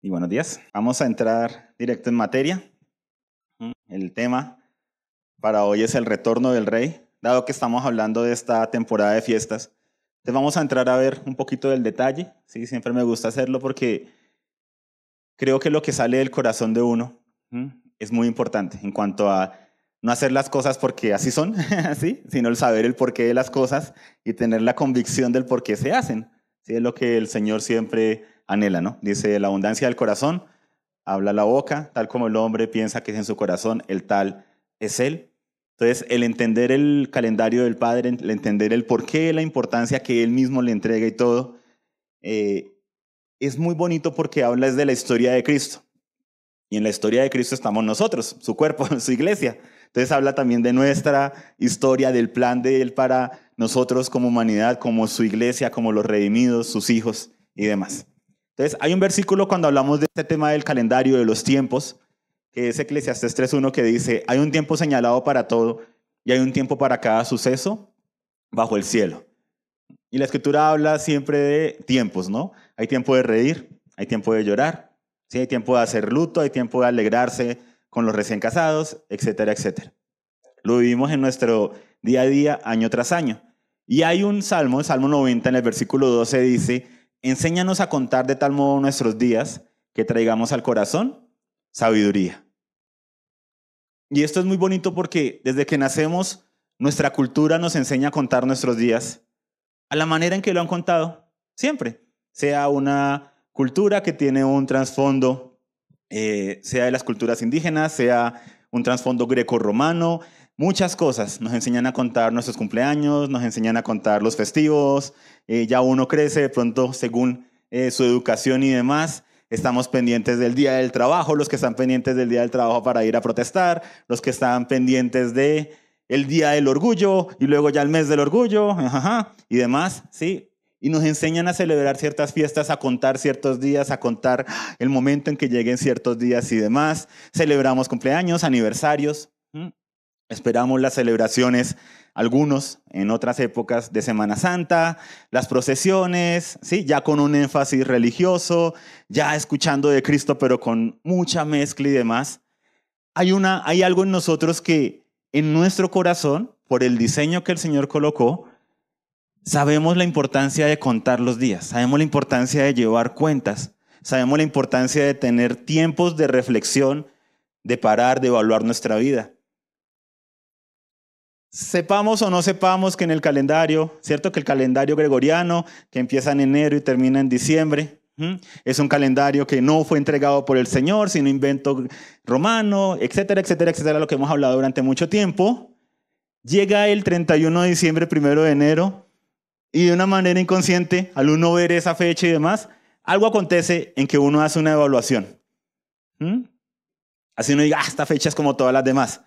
y buenos días. Vamos a entrar directo en materia. El tema para hoy es el retorno del rey, dado que estamos hablando de esta temporada de fiestas. Entonces vamos a entrar a ver un poquito del detalle. Sí, siempre me gusta hacerlo porque creo que lo que sale del corazón de uno es muy importante en cuanto a no hacer las cosas porque así son, ¿sí? sino el saber el porqué de las cosas y tener la convicción del por qué se hacen. ¿sí? Es lo que el Señor siempre anhela, ¿no? Dice, la abundancia del corazón habla la boca, tal como el hombre piensa que es en su corazón, el tal es él. Entonces, el entender el calendario del Padre, el entender el porqué, la importancia que Él mismo le entrega y todo, eh, es muy bonito porque habla de la historia de Cristo. Y en la historia de Cristo estamos nosotros, su cuerpo, su iglesia. Entonces habla también de nuestra historia, del plan de Él para nosotros como humanidad, como su iglesia, como los redimidos, sus hijos y demás. Entonces, hay un versículo cuando hablamos de este tema del calendario, de los tiempos, que es Eclesiastes 3.1, que dice, hay un tiempo señalado para todo y hay un tiempo para cada suceso bajo el cielo. Y la escritura habla siempre de tiempos, ¿no? Hay tiempo de reír, hay tiempo de llorar, ¿sí? hay tiempo de hacer luto, hay tiempo de alegrarse con los recién casados, etcétera, etcétera. Lo vivimos en nuestro día a día, año tras año. Y hay un salmo, el Salmo 90, en el versículo 12 dice, Enséñanos a contar de tal modo nuestros días que traigamos al corazón sabiduría. Y esto es muy bonito porque desde que nacemos, nuestra cultura nos enseña a contar nuestros días a la manera en que lo han contado, siempre. Sea una cultura que tiene un trasfondo, eh, sea de las culturas indígenas, sea un trasfondo greco-romano, muchas cosas. Nos enseñan a contar nuestros cumpleaños, nos enseñan a contar los festivos, eh, ya uno crece de pronto según eh, su educación y demás. Estamos pendientes del día del trabajo, los que están pendientes del día del trabajo para ir a protestar, los que están pendientes de el día del orgullo y luego ya el mes del orgullo y demás, ¿sí? Y nos enseñan a celebrar ciertas fiestas, a contar ciertos días, a contar el momento en que lleguen ciertos días y demás. Celebramos cumpleaños, aniversarios. Esperamos las celebraciones, algunos en otras épocas de Semana Santa, las procesiones, ¿sí? ya con un énfasis religioso, ya escuchando de Cristo, pero con mucha mezcla y demás. Hay, una, hay algo en nosotros que en nuestro corazón, por el diseño que el Señor colocó, sabemos la importancia de contar los días, sabemos la importancia de llevar cuentas, sabemos la importancia de tener tiempos de reflexión, de parar, de evaluar nuestra vida. Sepamos o no sepamos que en el calendario, ¿cierto? Que el calendario gregoriano, que empieza en enero y termina en diciembre, es un calendario que no fue entregado por el Señor, sino invento romano, etcétera, etcétera, etcétera, lo que hemos hablado durante mucho tiempo. Llega el 31 de diciembre, primero de enero, y de una manera inconsciente, al uno ver esa fecha y demás, algo acontece en que uno hace una evaluación. Así uno diga, ah, esta fecha es como todas las demás.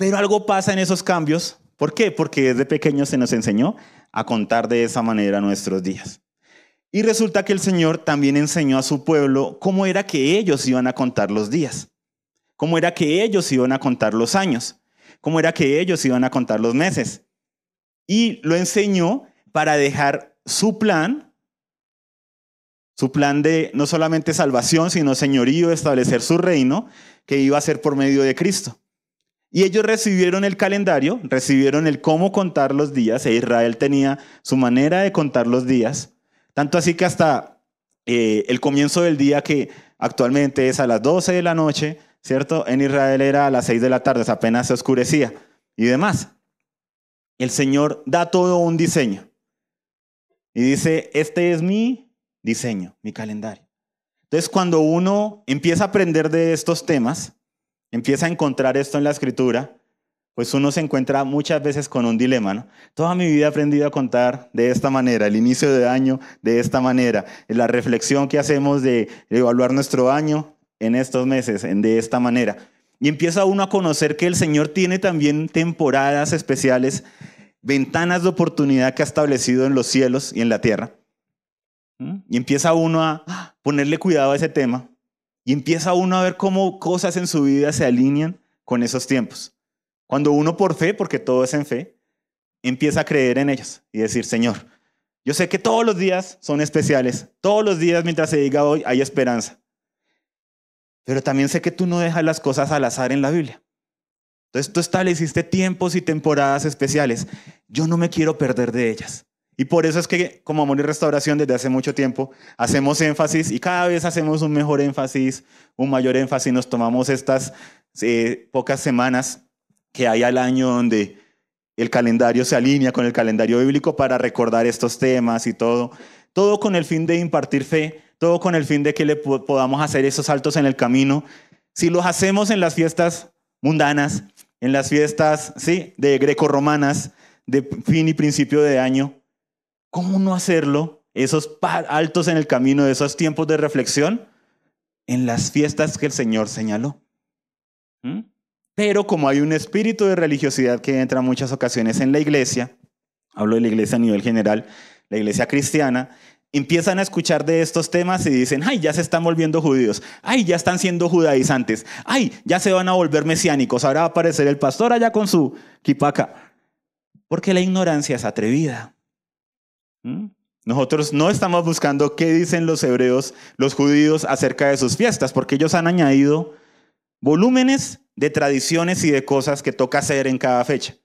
Pero algo pasa en esos cambios. ¿Por qué? Porque desde pequeño se nos enseñó a contar de esa manera nuestros días. Y resulta que el Señor también enseñó a su pueblo cómo era que ellos iban a contar los días, cómo era que ellos iban a contar los años, cómo era que ellos iban a contar los meses. Y lo enseñó para dejar su plan, su plan de no solamente salvación, sino señorío, establecer su reino, que iba a ser por medio de Cristo. Y ellos recibieron el calendario, recibieron el cómo contar los días, e Israel tenía su manera de contar los días, tanto así que hasta eh, el comienzo del día, que actualmente es a las 12 de la noche, ¿cierto? En Israel era a las 6 de la tarde, apenas se oscurecía y demás. El Señor da todo un diseño y dice, este es mi diseño, mi calendario. Entonces, cuando uno empieza a aprender de estos temas, empieza a encontrar esto en la escritura, pues uno se encuentra muchas veces con un dilema, ¿no? Toda mi vida he aprendido a contar de esta manera, el inicio de año de esta manera, la reflexión que hacemos de evaluar nuestro año en estos meses de esta manera. Y empieza uno a conocer que el Señor tiene también temporadas especiales, ventanas de oportunidad que ha establecido en los cielos y en la tierra. Y empieza uno a ponerle cuidado a ese tema y empieza uno a ver cómo cosas en su vida se alinean con esos tiempos. Cuando uno por fe, porque todo es en fe, empieza a creer en ellos y decir, Señor, yo sé que todos los días son especiales, todos los días mientras se diga hoy hay esperanza. pero también sé que tú no dejas las cosas al azar en la Biblia. Entonces tú estableciste tiempos y temporadas especiales. Yo no me quiero perder de ellas. Y por eso es que como Amor y Restauración desde hace mucho tiempo hacemos énfasis y cada vez hacemos un mejor énfasis, un mayor énfasis. Nos tomamos estas eh, pocas semanas que hay al año donde el calendario se alinea con el calendario bíblico para recordar estos temas y todo. Todo con el fin de impartir fe, todo con el fin de que le podamos hacer esos saltos en el camino. Si los hacemos en las fiestas mundanas, en las fiestas, sí, de greco-romanas, de fin y principio de año, ¿cómo no hacerlo? Esos altos en el camino, esos tiempos de reflexión, en las fiestas que el Señor señaló. ¿Mm? Pero como hay un espíritu de religiosidad que entra en muchas ocasiones en la iglesia, hablo de la iglesia a nivel general, la iglesia cristiana, empiezan a escuchar de estos temas y dicen, ay, ya se están volviendo judíos, ay, ya están siendo judaizantes, ay, ya se van a volver mesiánicos, ahora va a aparecer el pastor allá con su kipaca. Porque la ignorancia es atrevida. ¿Mm? Nosotros no estamos buscando qué dicen los hebreos, los judíos acerca de sus fiestas, porque ellos han añadido volúmenes de tradiciones y de cosas que toca hacer en cada fecha,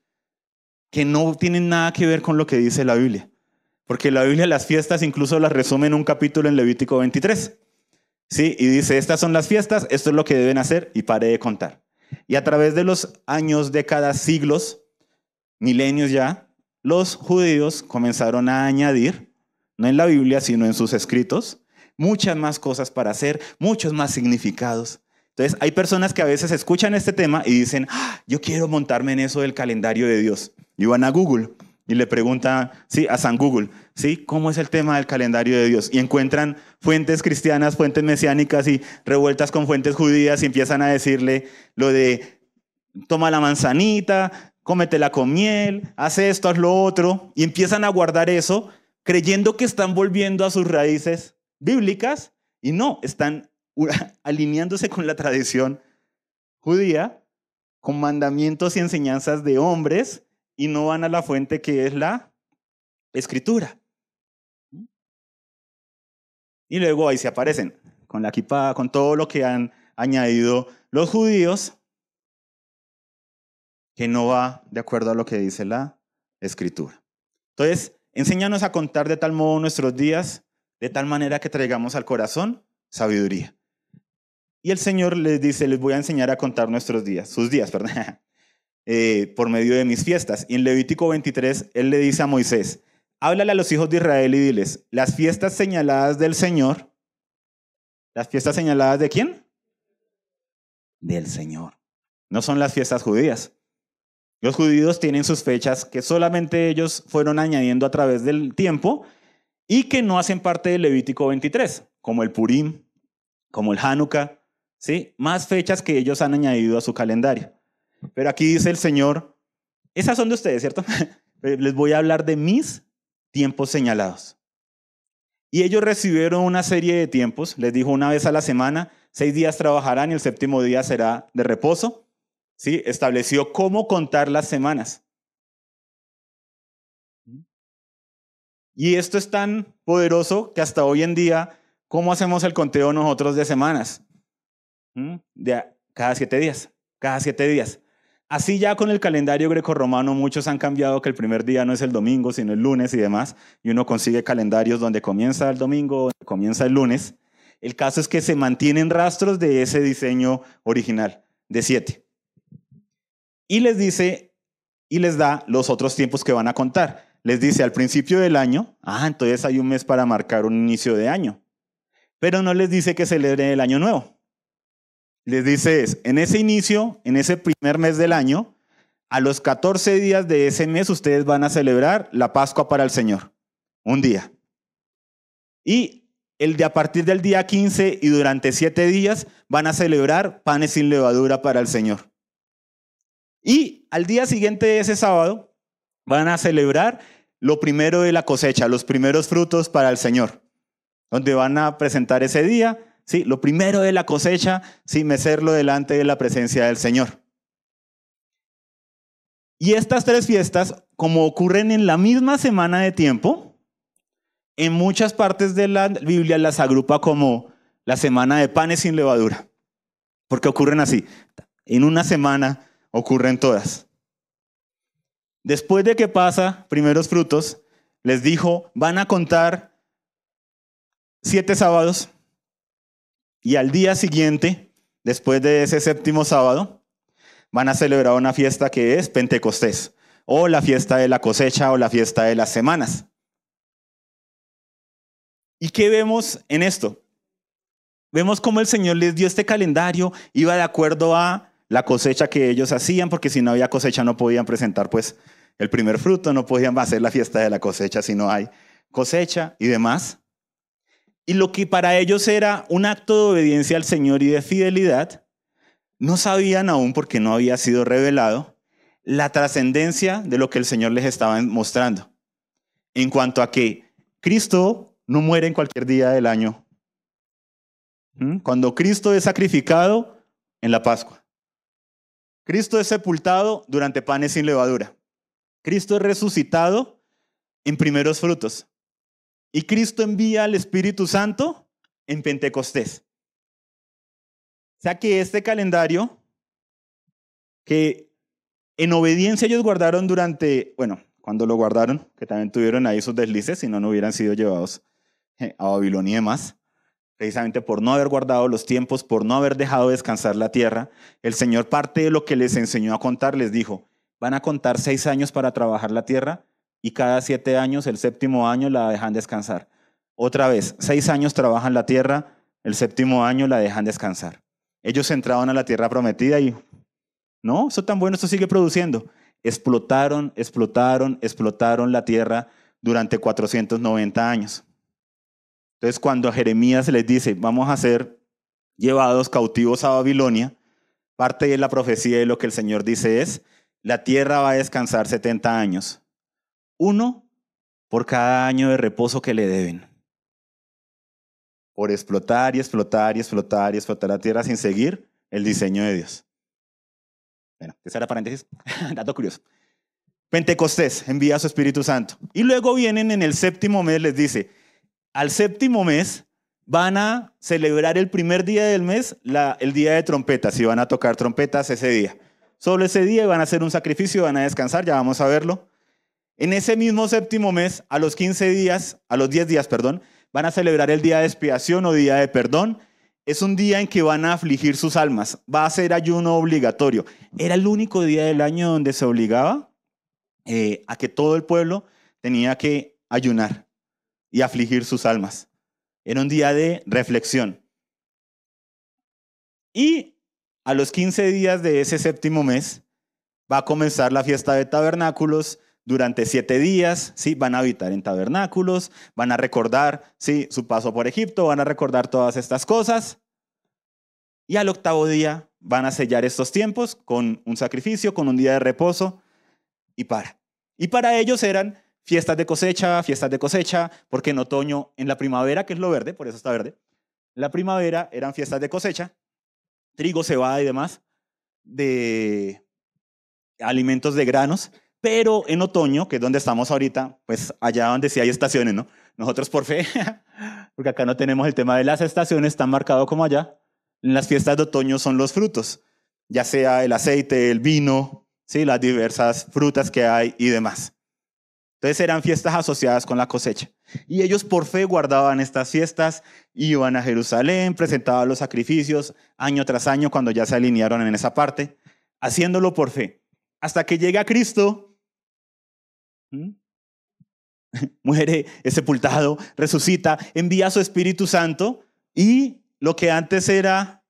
que no tienen nada que ver con lo que dice la Biblia. Porque la Biblia las fiestas incluso las resume en un capítulo en Levítico 23. ¿Sí? Y dice, estas son las fiestas, esto es lo que deben hacer y pare de contar. Y a través de los años, décadas, siglos, milenios ya, los judíos comenzaron a añadir, no en la Biblia, sino en sus escritos, muchas más cosas para hacer, muchos más significados. Entonces, hay personas que a veces escuchan este tema y dicen, ah, yo quiero montarme en eso del calendario de Dios. Y van a Google y le preguntan, sí, a San Google, sí, ¿cómo es el tema del calendario de Dios? Y encuentran fuentes cristianas, fuentes mesiánicas y revueltas con fuentes judías y empiezan a decirle lo de, toma la manzanita, cómetela con miel, hace esto, haz lo otro, y empiezan a guardar eso creyendo que están volviendo a sus raíces bíblicas y no, están alineándose con la tradición judía, con mandamientos y enseñanzas de hombres, y no van a la fuente que es la escritura. Y luego ahí se aparecen con la equipada, con todo lo que han añadido los judíos, que no va de acuerdo a lo que dice la escritura. Entonces, enséñanos a contar de tal modo nuestros días, de tal manera que traigamos al corazón sabiduría. Y el Señor les dice, les voy a enseñar a contar nuestros días, sus días, perdón, eh, por medio de mis fiestas. Y en Levítico 23, Él le dice a Moisés, háblale a los hijos de Israel y diles, las fiestas señaladas del Señor, ¿las fiestas señaladas de quién? Del Señor. No son las fiestas judías. Los judíos tienen sus fechas que solamente ellos fueron añadiendo a través del tiempo y que no hacen parte del Levítico 23, como el Purim, como el Hanukkah, ¿sí? Más fechas que ellos han añadido a su calendario. Pero aquí dice el Señor, esas son de ustedes, ¿cierto? Les voy a hablar de mis tiempos señalados. Y ellos recibieron una serie de tiempos, les dijo una vez a la semana, seis días trabajarán y el séptimo día será de reposo. ¿Sí? Estableció cómo contar las semanas. Y esto es tan poderoso que hasta hoy en día, ¿cómo hacemos el conteo nosotros de semanas? De cada siete días, cada siete días. Así ya con el calendario grecorromano muchos han cambiado que el primer día no es el domingo, sino el lunes y demás, y uno consigue calendarios donde comienza el domingo, donde comienza el lunes. El caso es que se mantienen rastros de ese diseño original, de siete. Y les dice, y les da los otros tiempos que van a contar. Les dice al principio del año, ah, entonces hay un mes para marcar un inicio de año. Pero no les dice que celebre el año nuevo les dice es, en ese inicio, en ese primer mes del año, a los 14 días de ese mes ustedes van a celebrar la Pascua para el Señor, un día. Y el de a partir del día 15 y durante siete días van a celebrar panes sin levadura para el Señor. Y al día siguiente de ese sábado van a celebrar lo primero de la cosecha, los primeros frutos para el Señor, donde van a presentar ese día ¿sí? Lo primero de la cosecha, sí, mecerlo delante de la presencia del Señor. Y estas tres fiestas, como ocurren en la misma semana de tiempo, en muchas partes de la Biblia las agrupa como la semana de panes sin levadura. Porque ocurren así. En una semana ocurren todas. Después de que pasa primeros frutos, les dijo, van a contar siete sábados y al día siguiente, después de ese séptimo sábado, van a celebrar una fiesta que es Pentecostés, o la fiesta de la cosecha, o la fiesta de las semanas. ¿Y qué vemos en esto? Vemos cómo el Señor les dio este calendario, iba de acuerdo a la cosecha que ellos hacían, porque si no había cosecha no podían presentar pues el primer fruto, no podían hacer la fiesta de la cosecha si no hay cosecha y demás. Y lo que para ellos era un acto de obediencia al Señor y de fidelidad, no sabían aún, porque no había sido revelado, la trascendencia de lo que el Señor les estaba mostrando. En cuanto a que Cristo no muere en cualquier día del año. ¿Mm? Cuando Cristo es sacrificado en la Pascua. Cristo es sepultado durante panes sin levadura. Cristo es resucitado en primeros frutos. Y Cristo envía al Espíritu Santo en Pentecostés. O sea que este calendario, que en obediencia ellos guardaron durante, bueno, cuando lo guardaron, que también tuvieron ahí sus deslices, si no, no hubieran sido llevados eh, a Babilonia y demás, precisamente por no haber guardado los tiempos, por no haber dejado descansar la tierra, el Señor parte de lo que les enseñó a contar les dijo, van a contar seis años para trabajar la tierra y cada siete años, el séptimo año, la dejan descansar. Otra vez, seis años trabajan la tierra, el séptimo año la dejan descansar. Ellos entraban a la tierra prometida y, no, eso tan bueno, esto sigue produciendo. Explotaron, explotaron, explotaron la tierra durante 490 años. Entonces, cuando a Jeremías les dice, vamos a ser llevados cautivos a Babilonia, parte de la profecía de lo que el Señor dice es, la tierra va a descansar 70 años uno por cada año de reposo que le deben. Por explotar y explotar y explotar y explotar la tierra sin seguir el diseño de Dios. Bueno, esa era paréntesis, dato curioso. Pentecostés envía a su Espíritu Santo. Y luego vienen en el séptimo mes, les dice, al séptimo mes van a celebrar el primer día del mes, el día de trompetas, y van a tocar trompetas ese día. Solo ese día van a hacer un sacrificio, van a descansar, ya vamos a verlo. En ese mismo séptimo mes, a los 15 días, a los 10 días, perdón, van a celebrar el día de expiación o día de perdón. Es un día en que van a afligir sus almas. Va a ser ayuno obligatorio. Era el único día del año donde se obligaba eh, a que todo el pueblo tenía que ayunar y afligir sus almas. Era un día de reflexión. Y a los 15 días de ese séptimo mes va a comenzar la fiesta de tabernáculos, durante siete días, ¿sí? Van a habitar en tabernáculos, van a recordar, ¿sí? Su paso por Egipto, van a recordar todas estas cosas. Y al octavo día van a sellar estos tiempos con un sacrificio, con un día de reposo y para. Y para ellos eran fiestas de cosecha, fiestas de cosecha, porque en otoño, en la primavera, que es lo verde, por eso está verde, la primavera eran fiestas de cosecha, trigo, cebada y demás, de alimentos de granos, pero en otoño, que es donde estamos ahorita, pues allá donde sí hay estaciones, ¿no? Nosotros por fe, porque acá no tenemos el tema de las estaciones tan marcado como allá, en las fiestas de otoño son los frutos, ya sea el aceite, el vino, ¿sí? las diversas frutas que hay y demás. Entonces eran fiestas asociadas con la cosecha. Y ellos por fe guardaban estas fiestas, iban a Jerusalén, presentaban los sacrificios año tras año cuando ya se alinearon en esa parte, haciéndolo por fe. Hasta que llega Cristo ¿Mm? Muere, es sepultado, resucita, envía a su Espíritu Santo y lo que antes era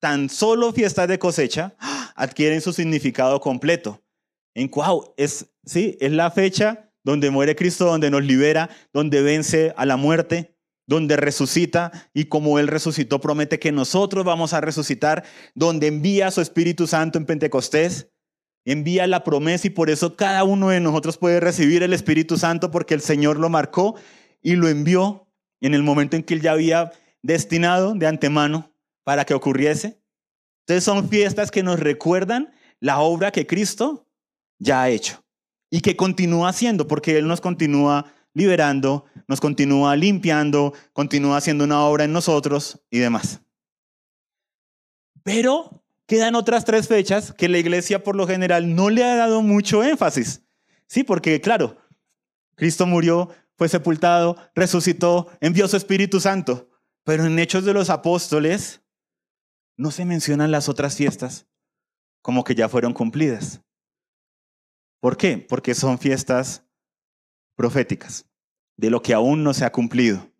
tan solo fiestas de cosecha, adquieren su significado completo. En wow, es, sí, es la fecha donde muere Cristo, donde nos libera, donde vence a la muerte, donde resucita y como Él resucitó promete que nosotros vamos a resucitar, donde envía su Espíritu Santo en Pentecostés envía la promesa y por eso cada uno de nosotros puede recibir el Espíritu Santo porque el Señor lo marcó y lo envió en el momento en que Él ya había destinado de antemano para que ocurriese. Entonces son fiestas que nos recuerdan la obra que Cristo ya ha hecho y que continúa haciendo porque Él nos continúa liberando, nos continúa limpiando, continúa haciendo una obra en nosotros y demás. Pero quedan otras tres fechas que la iglesia por lo general no le ha dado mucho énfasis. Sí, porque claro, Cristo murió, fue sepultado, resucitó, envió su Espíritu Santo. Pero en Hechos de los Apóstoles no se mencionan las otras fiestas como que ya fueron cumplidas. ¿Por qué? Porque son fiestas proféticas, de lo que aún no se ha cumplido.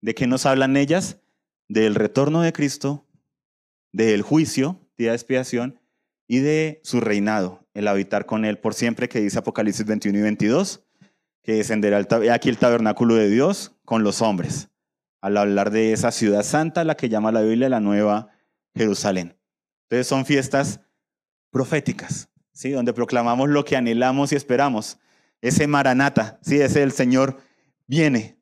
¿De qué nos hablan ellas? Del retorno de Cristo, del juicio, día de expiación, y de su reinado, el habitar con él por siempre, que dice Apocalipsis 21 y 22, que descenderá aquí el tabernáculo de Dios con los hombres, al hablar de esa ciudad santa, la que llama la Biblia la Nueva Jerusalén. Entonces son fiestas proféticas, ¿sí? donde proclamamos lo que anhelamos y esperamos. Ese maranata, ¿sí? ese el Señor viene.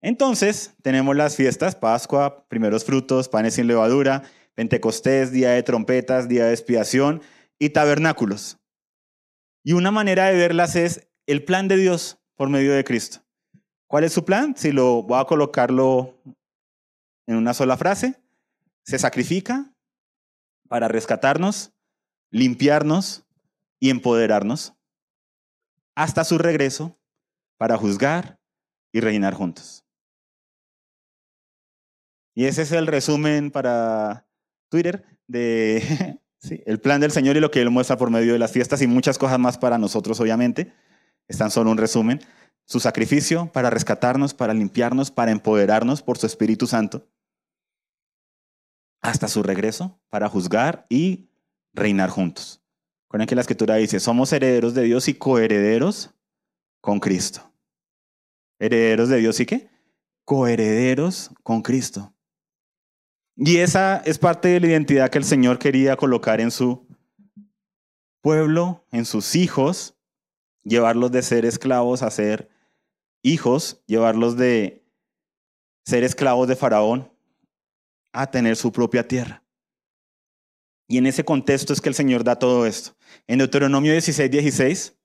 Entonces tenemos las fiestas, Pascua, primeros frutos, panes sin levadura, Pentecostés, día de trompetas, día de expiación y tabernáculos. Y una manera de verlas es el plan de Dios por medio de Cristo. ¿Cuál es su plan? Si lo voy a colocarlo en una sola frase, se sacrifica para rescatarnos, limpiarnos y empoderarnos hasta su regreso para juzgar y reinar juntos. Y ese es el resumen para Twitter de el plan del Señor y lo que Él muestra por medio de las fiestas y muchas cosas más para nosotros, obviamente. Están solo un resumen. Su sacrificio para rescatarnos, para limpiarnos, para empoderarnos por su Espíritu Santo hasta su regreso para juzgar y reinar juntos. Con que la escritura dice, somos herederos de Dios y coherederos con Cristo. Herederos de Dios y qué? Coherederos con Cristo. Y esa es parte de la identidad que el Señor quería colocar en su pueblo, en sus hijos, llevarlos de ser esclavos a ser hijos, llevarlos de ser esclavos de Faraón a tener su propia tierra. Y en ese contexto es que el Señor da todo esto. En Deuteronomio 16, 16,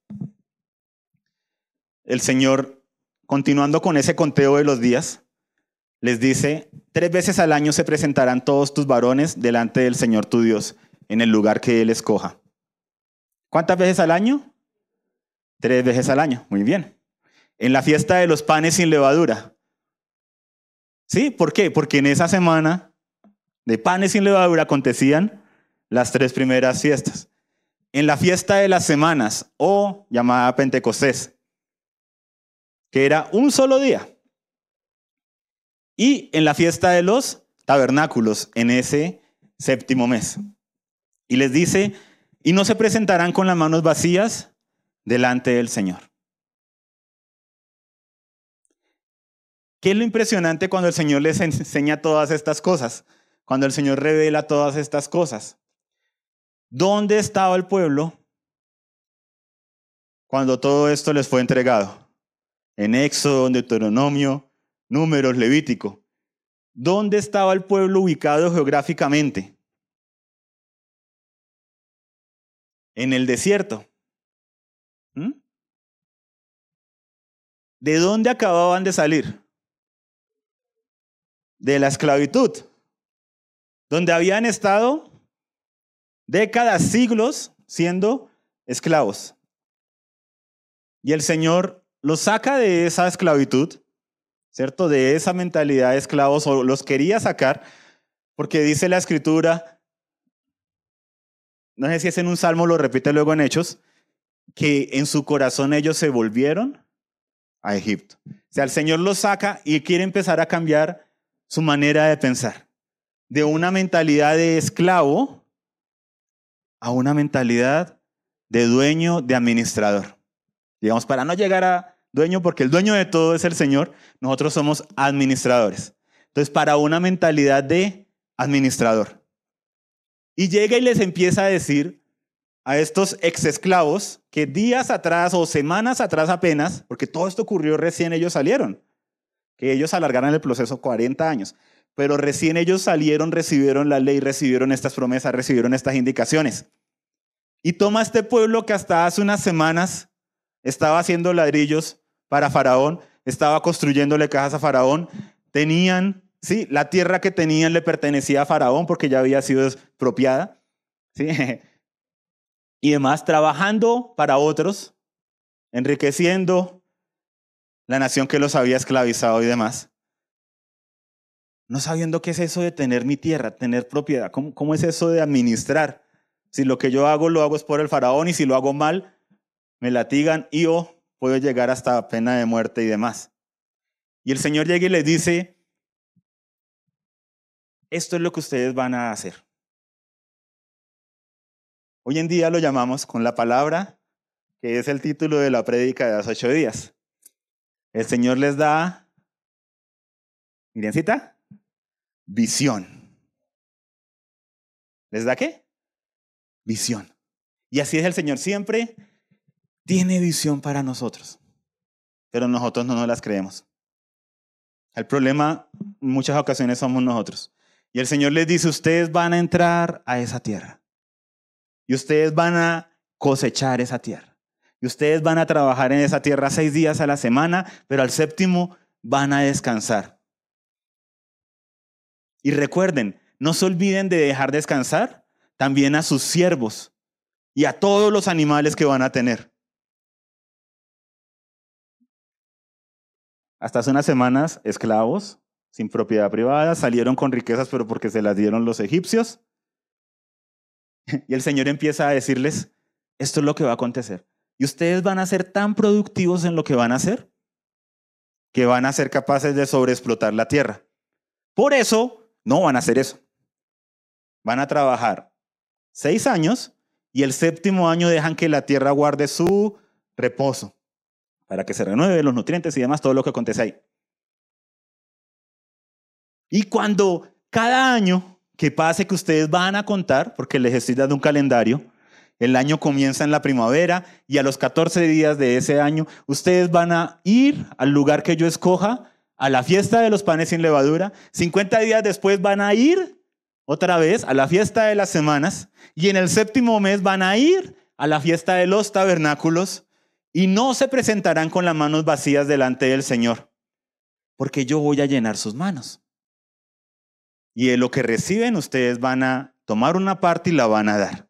el Señor, continuando con ese conteo de los días, les dice, tres veces al año se presentarán todos tus varones delante del Señor tu Dios, en el lugar que Él escoja. ¿Cuántas veces al año? Tres veces al año, muy bien. En la fiesta de los panes sin levadura. ¿Sí? ¿Por qué? Porque en esa semana de panes sin levadura acontecían las tres primeras fiestas. En la fiesta de las semanas, o llamada Pentecostés, que era un solo día. Y en la fiesta de los tabernáculos, en ese séptimo mes. Y les dice, y no se presentarán con las manos vacías delante del Señor. ¿Qué es lo impresionante cuando el Señor les enseña todas estas cosas? cuando el Señor revela todas estas cosas. ¿Dónde estaba el pueblo cuando todo esto les fue entregado? En Éxodo, en Deuteronomio, Números, Levítico. ¿Dónde estaba el pueblo ubicado geográficamente? En el desierto. ¿Mm? ¿De dónde acababan de salir? De la esclavitud donde habían estado décadas, siglos siendo esclavos. Y el Señor los saca de esa esclavitud, ¿cierto? De esa mentalidad de esclavos, o los quería sacar, porque dice la escritura, no sé si es en un salmo, lo repite luego en Hechos, que en su corazón ellos se volvieron a Egipto. O sea, el Señor los saca y quiere empezar a cambiar su manera de pensar de una mentalidad de esclavo a una mentalidad de dueño, de administrador. Digamos, para no llegar a dueño, porque el dueño de todo es el Señor, nosotros somos administradores. Entonces, para una mentalidad de administrador. Y llega y les empieza a decir a estos ex esclavos que días atrás o semanas atrás apenas, porque todo esto ocurrió recién ellos salieron, que ellos alargaran el proceso 40 años pero recién ellos salieron, recibieron la ley, recibieron estas promesas, recibieron estas indicaciones. Y toma este pueblo que hasta hace unas semanas estaba haciendo ladrillos para Faraón, estaba construyéndole casas a Faraón, tenían ¿sí? La tierra que tenían le pertenecía a Faraón porque ya había sido expropiada, ¿sí? Y demás, trabajando para otros, enriqueciendo la nación que los había esclavizado y demás. No sabiendo qué es eso de tener mi tierra, tener propiedad, cómo, cómo es eso de administrar. Si lo que yo hago lo hago es por el faraón y si lo hago mal, me latigan y o puedo llegar hasta pena de muerte y demás. Y el Señor llega y les dice, esto es lo que ustedes van a hacer. Hoy en día lo llamamos con la palabra, que es el título de la prédica de los ocho días. El Señor les da, mirencita, visión. ¿Les da qué? Visión. Y así es el Señor siempre tiene visión para nosotros, pero nosotros no nos las creemos. El problema en muchas ocasiones somos nosotros. Y el Señor les dice, ustedes van a entrar a esa tierra. Y ustedes van a cosechar esa tierra. Y ustedes van a trabajar en esa tierra seis días a la semana, pero al séptimo van a descansar. Y recuerden, no se olviden de dejar descansar también a sus siervos y a todos los animales que van a tener. Hasta hace unas semanas, esclavos sin propiedad privada, salieron con riquezas, pero porque se las dieron los egipcios. Y el Señor empieza a decirles, esto es lo que va a acontecer. Y ustedes van a ser tan productivos en lo que van a hacer, que van a ser capaces de sobreexplotar la tierra. Por eso, no van a hacer eso. Van a trabajar seis años y el séptimo año dejan que la tierra guarde su reposo para que se renueve los nutrientes y demás, todo lo que acontece ahí. Y cuando cada año que pase que ustedes van a contar, porque les estoy dando un calendario, el año comienza en la primavera y a los 14 días de ese año ustedes van a ir al lugar que yo escoja, a la fiesta de los panes sin levadura. 50 días después van a ir otra vez a la fiesta de las semanas y en el séptimo mes van a ir a la fiesta de los tabernáculos y no se presentarán con las manos vacías delante del Señor, porque yo voy a llenar sus manos. Y de lo que reciben ustedes van a tomar una parte y la van a dar.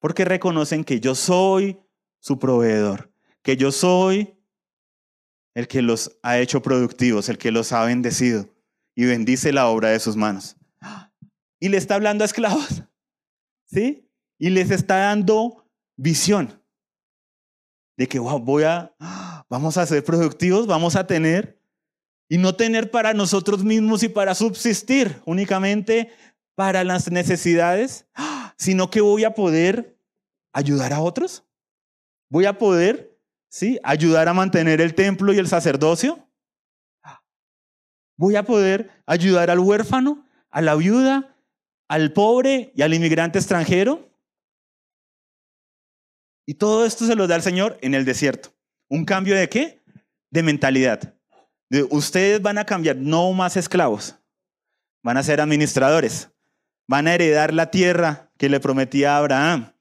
Porque reconocen que yo soy su proveedor, que yo soy el que los ha hecho productivos, el que los ha bendecido y bendice la obra de sus manos. Y le está hablando a esclavos, ¿sí? Y les está dando visión de que voy a, vamos a ser productivos, vamos a tener y no tener para nosotros mismos y para subsistir únicamente para las necesidades, sino que voy a poder ayudar a otros. Voy a poder, ¿sí? Ayudar a mantener el templo y el sacerdocio. Voy a poder ayudar al huérfano, a la viuda, al pobre y al inmigrante extranjero. Y todo esto se lo da el Señor en el desierto. ¿Un cambio de qué? De mentalidad. Ustedes van a cambiar, no más esclavos, van a ser administradores, van a heredar la tierra que le prometía a Abraham.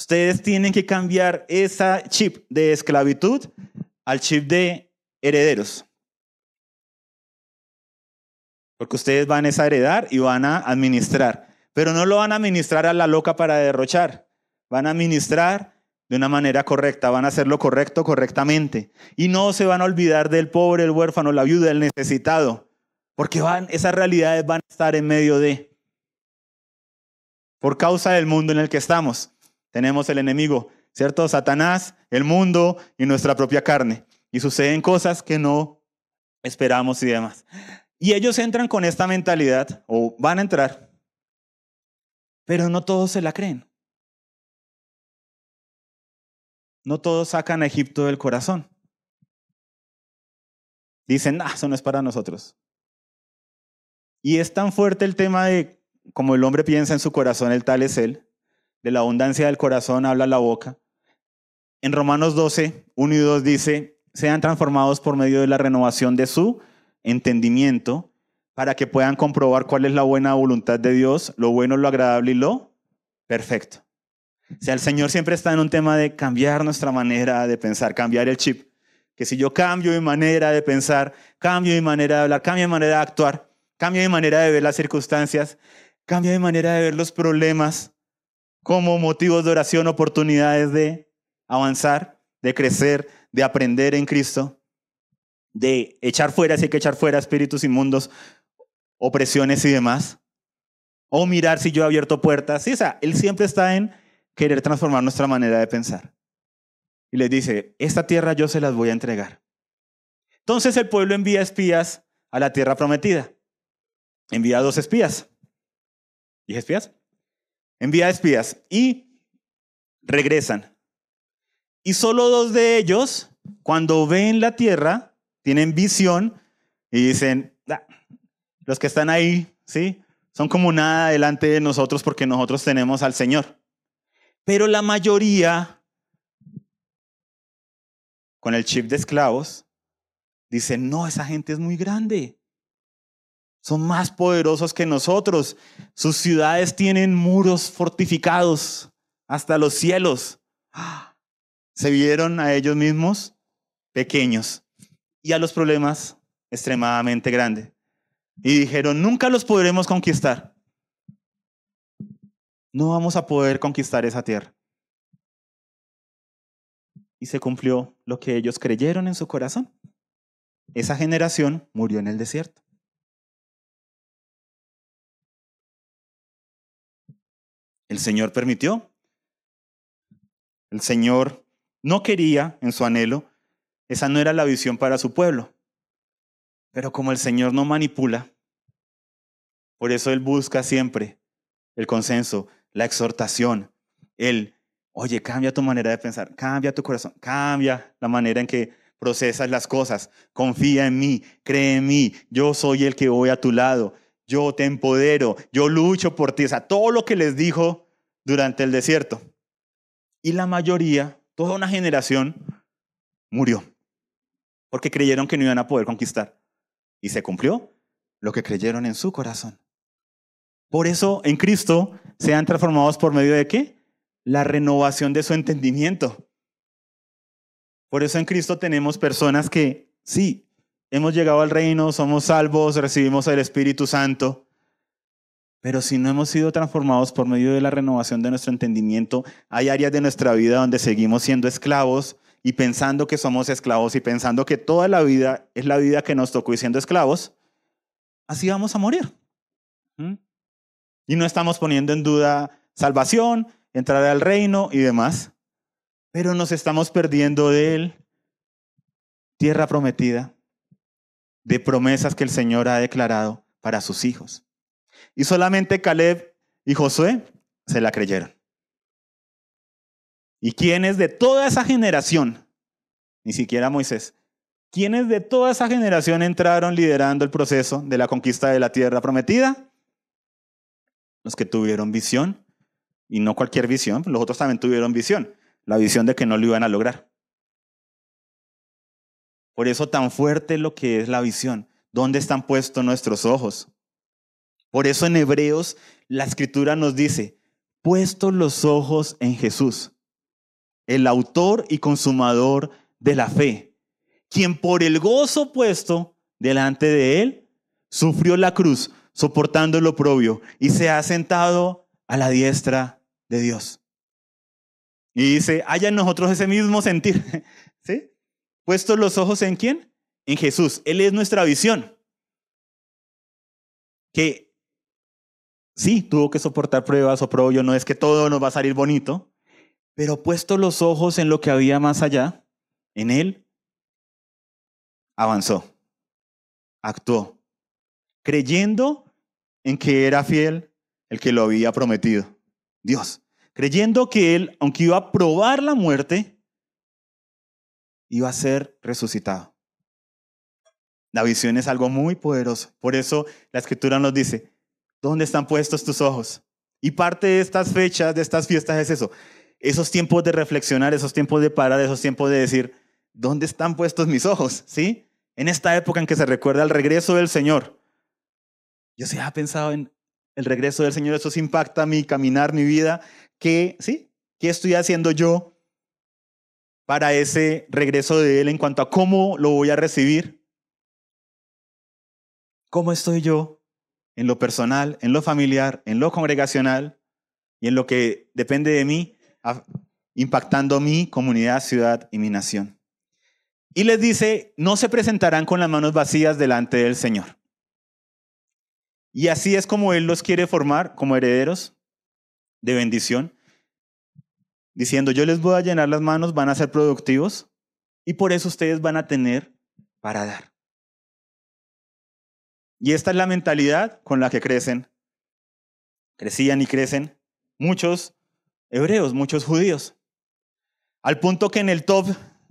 Ustedes tienen que cambiar esa chip de esclavitud al chip de herederos. Porque ustedes van a heredar y van a administrar. Pero no lo van a administrar a la loca para derrochar. Van a administrar de una manera correcta, van a hacer lo correcto correctamente. Y no se van a olvidar del pobre, el huérfano, la viuda, el necesitado, porque esas realidades van a estar en medio de. Por causa del mundo en el que estamos, tenemos el enemigo, ¿cierto? Satanás, el mundo y nuestra propia carne. Y suceden cosas que no esperamos y demás. Y ellos entran con esta mentalidad, o van a entrar, pero no todos se la creen. No todos sacan a Egipto del corazón. Dicen, ah, eso no es para nosotros. Y es tan fuerte el tema de como el hombre piensa en su corazón, el tal es él. De la abundancia del corazón habla la boca. En Romanos 12, 1 y 2 dice, sean transformados por medio de la renovación de su entendimiento para que puedan comprobar cuál es la buena voluntad de Dios, lo bueno, lo agradable y lo perfecto. O sea, el Señor siempre está en un tema de cambiar nuestra manera de pensar, cambiar el chip. que si yo cambio mi manera de pensar, cambio mi manera de hablar, cambio mi manera de actuar, cambio mi manera de ver las circunstancias, cambio mi manera de ver los problemas como motivos de oración, oportunidades de avanzar, de crecer, de aprender en Cristo, de echar fuera, si hay que echar fuera espíritus inmundos, opresiones y demás, o mirar si yo he abierto puertas. Sí, o sea, Él siempre está en querer transformar nuestra manera de pensar. Y les dice, esta tierra yo se las voy a entregar. Entonces el pueblo envía espías a la tierra prometida. Envía dos espías. ¿Dije espías? Envía espías y regresan. Y solo dos de ellos, cuando ven la tierra, tienen visión y dicen, los que están ahí, ¿sí? Son como nada delante de nosotros porque nosotros tenemos al Señor. Pero la mayoría, con el chip de esclavos, dicen, no, esa gente es muy grande. Son más poderosos que nosotros. Sus ciudades tienen muros fortificados hasta los cielos. Se vieron a ellos mismos pequeños y a los problemas extremadamente grandes. Y dijeron, nunca los podremos conquistar. No vamos a poder conquistar esa tierra. Y se cumplió lo que ellos creyeron en su corazón. Esa generación murió en el desierto. El Señor permitió. El Señor no quería en su anhelo. Esa no era la visión para su pueblo. Pero como el Señor no manipula, por eso Él busca siempre el consenso, la exhortación, el, oye, cambia tu manera de pensar, cambia tu corazón, cambia la manera en que procesas las cosas, confía en mí, cree en mí, yo soy el que voy a tu lado, yo te empodero, yo lucho por ti, o sea, todo lo que les dijo durante el desierto. Y la mayoría, toda una generación, murió, porque creyeron que no iban a poder conquistar. Y se cumplió lo que creyeron en su corazón. Por eso en Cristo sean transformados por medio de qué? La renovación de su entendimiento. Por eso en Cristo tenemos personas que, sí, hemos llegado al reino, somos salvos, recibimos el Espíritu Santo, pero si no hemos sido transformados por medio de la renovación de nuestro entendimiento, hay áreas de nuestra vida donde seguimos siendo esclavos y pensando que somos esclavos y pensando que toda la vida es la vida que nos tocó y siendo esclavos, así vamos a morir. Y no estamos poniendo en duda salvación, entrar al reino y demás, pero nos estamos perdiendo de él tierra prometida, de promesas que el Señor ha declarado para sus hijos. Y solamente Caleb y Josué se la creyeron. ¿Y quiénes de toda esa generación? Ni siquiera Moisés. ¿Quiénes de toda esa generación entraron liderando el proceso de la conquista de la tierra prometida? Los que tuvieron visión, y no cualquier visión, los otros también tuvieron visión, la visión de que no lo iban a lograr. Por eso tan fuerte lo que es la visión. ¿Dónde están puestos nuestros ojos? Por eso en Hebreos la escritura nos dice, puestos los ojos en Jesús, el autor y consumador de la fe, quien por el gozo puesto delante de él, sufrió la cruz, soportando lo propio, y se ha sentado a la diestra de Dios. Y dice, haya en nosotros ese mismo sentir, ¿sí? Puestos los ojos en quién? En Jesús. Él es nuestra visión. Que sí, tuvo que soportar pruebas o no es que todo nos va a salir bonito, pero puesto los ojos en lo que había más allá, en él, avanzó, actuó, creyendo en que era fiel el que lo había prometido, Dios, creyendo que él, aunque iba a probar la muerte, iba a ser resucitado. La visión es algo muy poderoso. Por eso la escritura nos dice, ¿dónde están puestos tus ojos? Y parte de estas fechas, de estas fiestas es eso, esos tiempos de reflexionar, esos tiempos de parar, esos tiempos de decir, ¿dónde están puestos mis ojos? ¿Sí? En esta época en que se recuerda el regreso del Señor. Yo se ha pensado en el regreso del Señor, eso impacta mi caminar, mi vida. ¿Qué, sí? ¿Qué estoy haciendo yo para ese regreso de Él en cuanto a cómo lo voy a recibir. ¿Cómo estoy yo en lo personal, en lo familiar, en lo congregacional y en lo que depende de mí, impactando mi comunidad, ciudad y mi nación? Y les dice, no se presentarán con las manos vacías delante del Señor. Y así es como Él los quiere formar como herederos de bendición, diciendo, yo les voy a llenar las manos, van a ser productivos y por eso ustedes van a tener para dar. Y esta es la mentalidad con la que crecen, crecían y crecen muchos hebreos, muchos judíos. Al punto que en el top,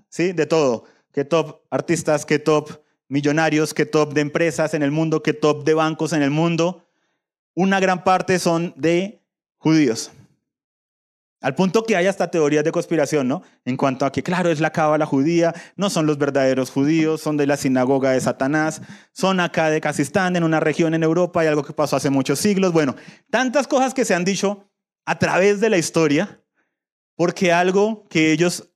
¿sí? De todo, que top artistas, que top millonarios, que top de empresas en el mundo, que top de bancos en el mundo, una gran parte son de judíos. Al punto que hay hasta teorías de conspiración, ¿no? En cuanto a que, claro, es la cábala judía, no son los verdaderos judíos, son de la sinagoga de Satanás, son acá de Kazistán, en una región en Europa, y algo que pasó hace muchos siglos. Bueno, tantas cosas que se han dicho a través de la historia, porque algo que ellos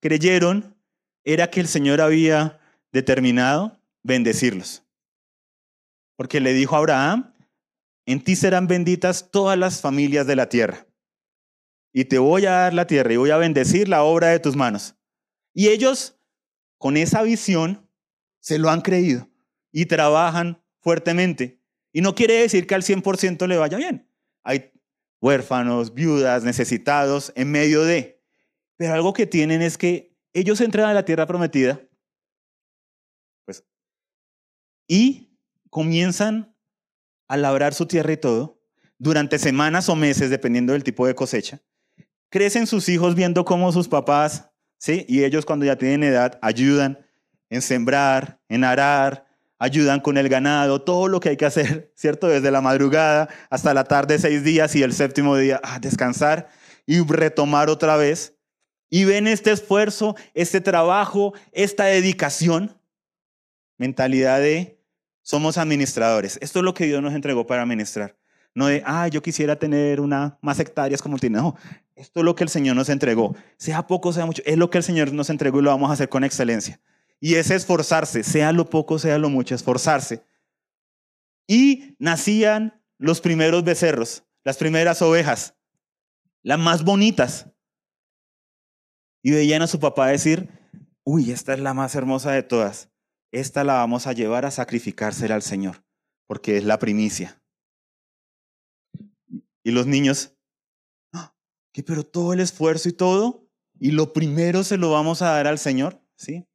creyeron era que el Señor había determinado bendecirlos. Porque le dijo a Abraham, en ti serán benditas todas las familias de la tierra. Y te voy a dar la tierra y voy a bendecir la obra de tus manos. Y ellos, con esa visión, se lo han creído y trabajan fuertemente. Y no quiere decir que al 100% le vaya bien. Hay huérfanos, viudas, necesitados en medio de. Pero algo que tienen es que ellos entran a la tierra prometida y comienzan a labrar su tierra y todo durante semanas o meses, dependiendo del tipo de cosecha. Crecen sus hijos viendo cómo sus papás, ¿sí? Y ellos cuando ya tienen edad ayudan en sembrar, en arar, ayudan con el ganado, todo lo que hay que hacer, ¿cierto? Desde la madrugada hasta la tarde, seis días y el séptimo día, a descansar y retomar otra vez. Y ven este esfuerzo, este trabajo, esta dedicación, mentalidad de somos administradores. Esto es lo que Dios nos entregó para administrar. No de, ah, yo quisiera tener una, más hectáreas como tiene. No, esto es lo que el Señor nos entregó. Sea poco, sea mucho. Es lo que el Señor nos entregó y lo vamos a hacer con excelencia. Y es esforzarse, sea lo poco, sea lo mucho, esforzarse. Y nacían los primeros becerros, las primeras ovejas, las más bonitas. Y veían a su papá decir, uy, esta es la más hermosa de todas esta la vamos a llevar a sacrificársela al Señor, porque es la primicia. Y los niños, ¡Ah! ¿qué? Pero todo el esfuerzo y todo, y lo primero se lo vamos a dar al Señor, ¿sí?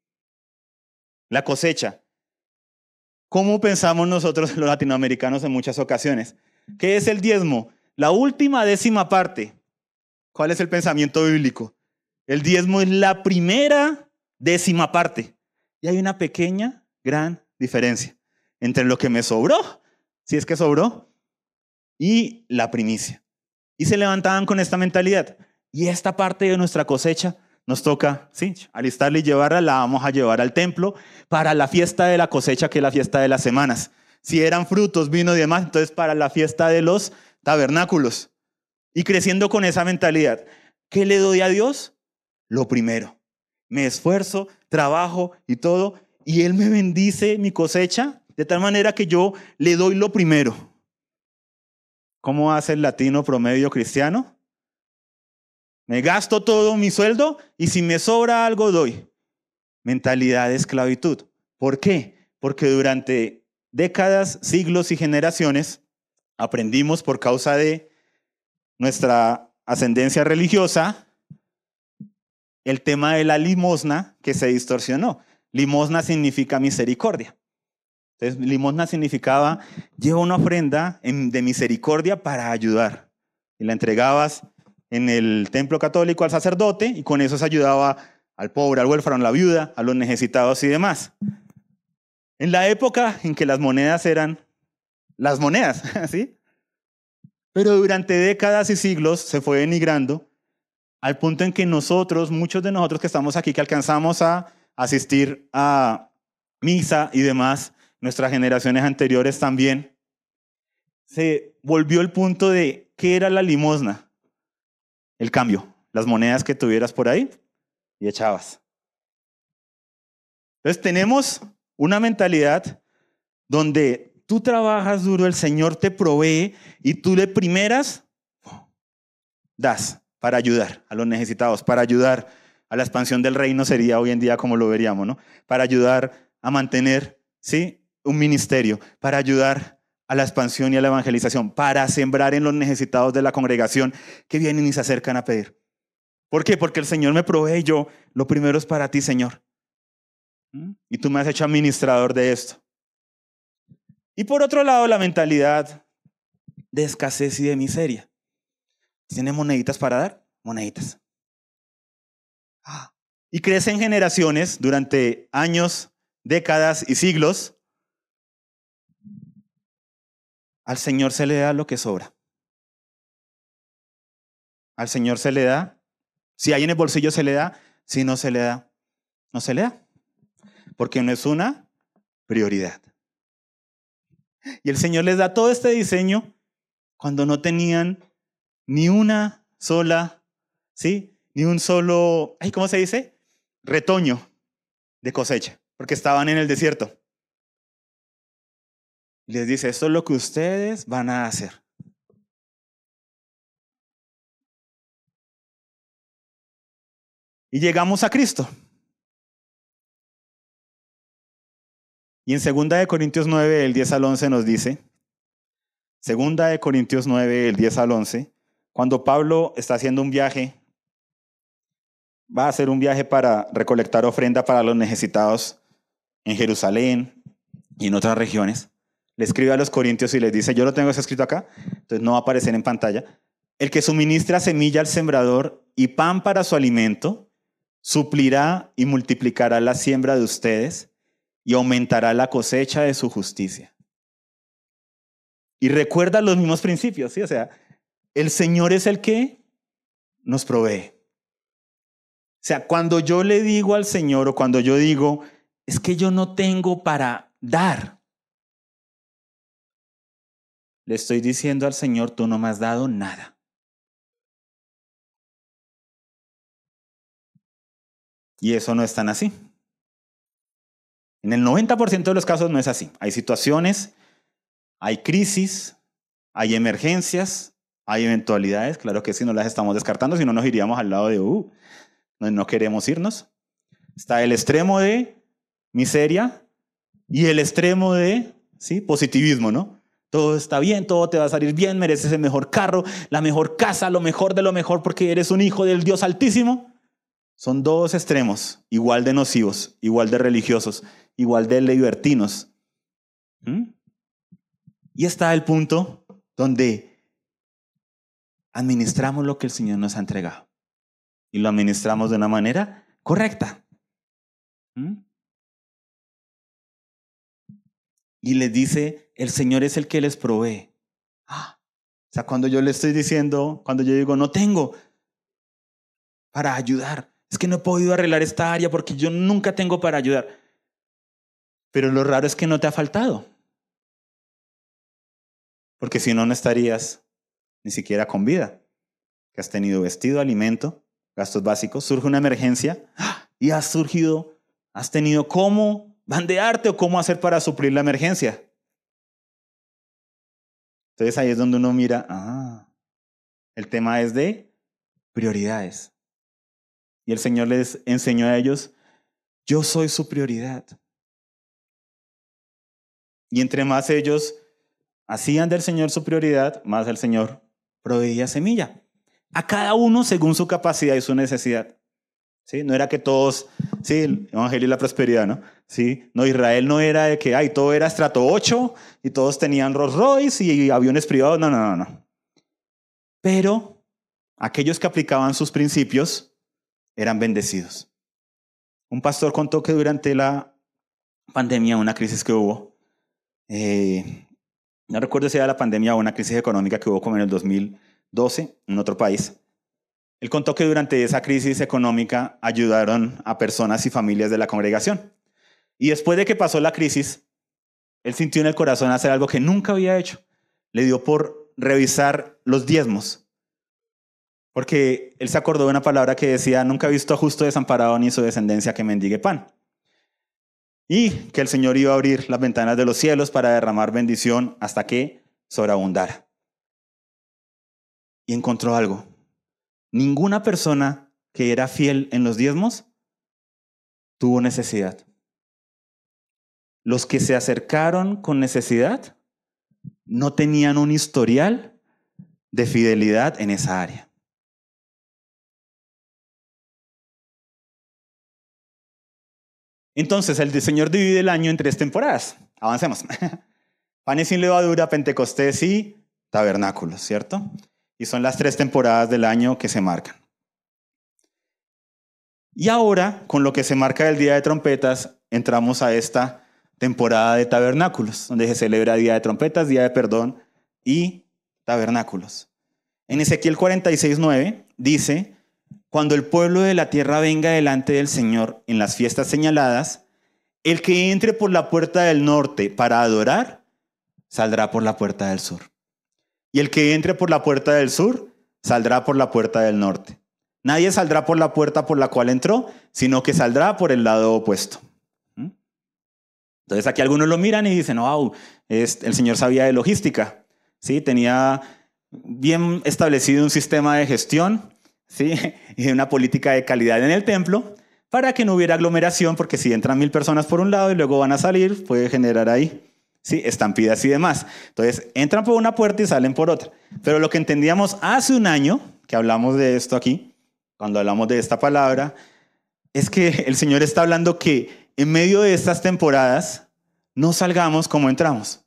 La cosecha. ¿Cómo pensamos nosotros los latinoamericanos en muchas ocasiones? ¿Qué es el diezmo? La última décima parte. ¿Cuál es el pensamiento bíblico? El diezmo es la primera décima parte. Y hay una pequeña, gran diferencia entre lo que me sobró, si es que sobró, y la primicia. Y se levantaban con esta mentalidad. Y esta parte de nuestra cosecha nos toca, sí, alistarla y llevarla, la vamos a llevar al templo para la fiesta de la cosecha, que es la fiesta de las semanas. Si eran frutos, vino y demás, entonces para la fiesta de los tabernáculos. Y creciendo con esa mentalidad, ¿qué le doy a Dios? Lo primero me esfuerzo, trabajo y todo, y Él me bendice mi cosecha de tal manera que yo le doy lo primero. ¿Cómo hace el latino promedio cristiano? Me gasto todo mi sueldo y si me sobra algo doy. Mentalidad de esclavitud. ¿Por qué? Porque durante décadas, siglos y generaciones aprendimos por causa de nuestra ascendencia religiosa el tema de la limosna que se distorsionó. Limosna significa misericordia. Entonces, limosna significaba, lleva una ofrenda de misericordia para ayudar. Y la entregabas en el templo católico al sacerdote y con eso se ayudaba al pobre, al huérfano, a la viuda, a los necesitados y demás. En la época en que las monedas eran las monedas, ¿sí? Pero durante décadas y siglos se fue denigrando al punto en que nosotros, muchos de nosotros que estamos aquí, que alcanzamos a asistir a misa y demás, nuestras generaciones anteriores también, se volvió el punto de qué era la limosna, el cambio, las monedas que tuvieras por ahí. y echabas. Entonces tenemos una mentalidad donde tú trabajas duro, el Señor te provee y tú de primeras das para ayudar a los necesitados, para ayudar a la expansión del reino sería hoy en día como lo veríamos, ¿no? Para ayudar a mantener, ¿sí? Un ministerio, para ayudar a la expansión y a la evangelización, para sembrar en los necesitados de la congregación que vienen y se acercan a pedir. ¿Por qué? Porque el Señor me provee y yo, lo primero es para ti, Señor. ¿Mm? Y tú me has hecho administrador de esto. Y por otro lado, la mentalidad de escasez y de miseria. ¿Tiene moneditas para dar? Moneditas. Y crecen generaciones durante años, décadas y siglos. Al Señor se le da lo que sobra. Al Señor se le da. Si hay en el bolsillo se le da. Si no se le da, no se le da. Porque no es una prioridad. Y el Señor les da todo este diseño cuando no tenían ni una sola, ¿sí? Ni un solo, ¿cómo se dice? Retoño de cosecha, porque estaban en el desierto. Les dice, esto es lo que ustedes van a hacer. Y llegamos a Cristo. Y en 2 de Corintios 9, el 10 al 11 nos dice, 2 de Corintios 9, el 10 al 11, cuando Pablo está haciendo un viaje, va a hacer un viaje para recolectar ofrenda para los necesitados en Jerusalén y en otras regiones, le escribe a los corintios y les dice, yo lo tengo escrito acá, entonces no va a aparecer en pantalla, el que suministra semilla al sembrador y pan para su alimento, suplirá y multiplicará la siembra de ustedes y aumentará la cosecha de su justicia. Y recuerda los mismos principios, ¿sí? O sea, el Señor es el que nos provee. O sea, cuando yo le digo al Señor o cuando yo digo, es que yo no tengo para dar, le estoy diciendo al Señor, tú no me has dado nada. Y eso no es tan así. En el 90% de los casos no es así. Hay situaciones, hay crisis, hay emergencias, hay eventualidades, claro que sí, no las estamos descartando, si no nos iríamos al lado de, uh, no, queremos irnos. Está el extremo de miseria y el extremo de ¿sí? positivismo, ¿no? Todo está bien, todo te va a salir bien, mereces el mejor carro, la mejor casa, lo mejor de lo mejor porque eres un hijo del Dios Altísimo. Son dos extremos, igual de nocivos, igual de religiosos, igual de libertinos. ¿Mm? Y está el punto donde administramos lo que el Señor nos ha entregado. Y lo administramos de una manera correcta. ¿Mm? Y les dice, el Señor es el que les provee. Ah, o sea, cuando yo le estoy diciendo, cuando yo digo, no tengo para ayudar, es que no he podido arreglar esta área porque yo nunca tengo para ayudar. Pero lo raro es que no te ha faltado. Porque si no, no estarías ni siquiera con vida. Que has tenido vestido, alimento, gastos básicos, surge una emergencia y has surgido, has tenido cómo bandearte o cómo hacer para suplir la emergencia. Entonces ahí es donde uno mira, ah, el tema es de prioridades. Y el Señor les enseñó a ellos, yo soy su prioridad. Y entre más ellos hacían del Señor su prioridad, más el Señor proveía semilla. A cada uno según su capacidad y su necesidad. ¿Sí? No era que todos, sí, el Evangelio y la prosperidad, ¿no? Sí, no, Israel no era de que, ay, todo era estrato 8 y todos tenían Rolls Royce y aviones privados, no, no, no, no. Pero aquellos que aplicaban sus principios eran bendecidos. Un pastor contó que durante la pandemia, una crisis que hubo, eh, no recuerdo si era la pandemia o una crisis económica que hubo como en el 2012 en otro país. Él contó que durante esa crisis económica ayudaron a personas y familias de la congregación. Y después de que pasó la crisis, él sintió en el corazón hacer algo que nunca había hecho. Le dio por revisar los diezmos. Porque él se acordó de una palabra que decía, nunca he visto a justo desamparado ni su descendencia que mendigue pan. Y que el Señor iba a abrir las ventanas de los cielos para derramar bendición hasta que sobreabundara. Y encontró algo. Ninguna persona que era fiel en los diezmos tuvo necesidad. Los que se acercaron con necesidad no tenían un historial de fidelidad en esa área. Entonces, el Señor divide el año en tres temporadas. Avancemos. Panes sin levadura, Pentecostés y tabernáculos, ¿cierto? Y son las tres temporadas del año que se marcan. Y ahora, con lo que se marca el Día de Trompetas, entramos a esta temporada de tabernáculos, donde se celebra Día de Trompetas, Día de Perdón y tabernáculos. En Ezequiel 46.9 dice, cuando el pueblo de la tierra venga delante del Señor en las fiestas señaladas, el que entre por la puerta del norte para adorar, saldrá por la puerta del sur. Y el que entre por la puerta del sur, saldrá por la puerta del norte. Nadie saldrá por la puerta por la cual entró, sino que saldrá por el lado opuesto. Entonces aquí algunos lo miran y dicen, wow, el Señor sabía de logística, ¿sí? tenía bien establecido un sistema de gestión ¿sí? y una política de calidad en el templo para que no hubiera aglomeración, porque si entran mil personas por un lado y luego van a salir, puede generar ahí ¿sí? estampidas y demás. Entonces, entran por una puerta y salen por otra. Pero lo que entendíamos hace un año, que hablamos de esto aquí, cuando hablamos de esta palabra, es que el Señor está hablando que en medio de estas temporadas no salgamos como entramos.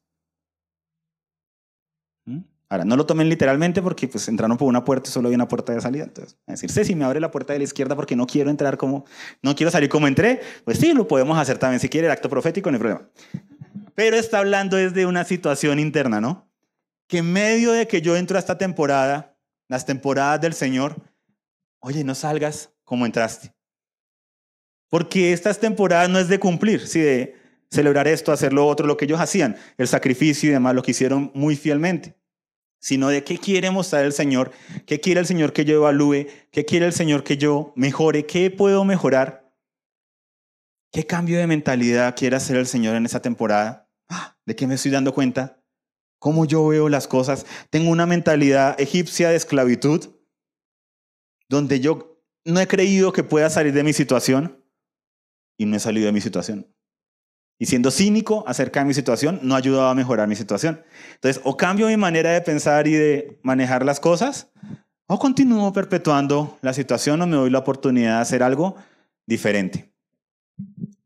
Ahora, no lo tomen literalmente porque pues entraron por una puerta y solo hay una puerta de salida. Entonces, es decir, si me abre la puerta de la izquierda porque no quiero entrar como, no quiero salir como entré, pues sí, lo podemos hacer también. Si quiere el acto profético, no hay problema. Pero está hablando desde una situación interna, ¿no? Que en medio de que yo entro a esta temporada, las temporadas del Señor, oye, no salgas como entraste. Porque estas temporadas no es de cumplir, sí, de celebrar esto, hacer lo otro, lo que ellos hacían, el sacrificio y demás, lo que hicieron muy fielmente sino de qué quiere mostrar el Señor, qué quiere el Señor que yo evalúe, qué quiere el Señor que yo mejore, qué puedo mejorar, qué cambio de mentalidad quiere hacer el Señor en esa temporada, ah, de qué me estoy dando cuenta, cómo yo veo las cosas. Tengo una mentalidad egipcia de esclavitud, donde yo no he creído que pueda salir de mi situación y no he salido de mi situación. Y siendo cínico acerca de mi situación, no ha ayudado a mejorar mi situación. Entonces, o cambio mi manera de pensar y de manejar las cosas, o continúo perpetuando la situación o me doy la oportunidad de hacer algo diferente.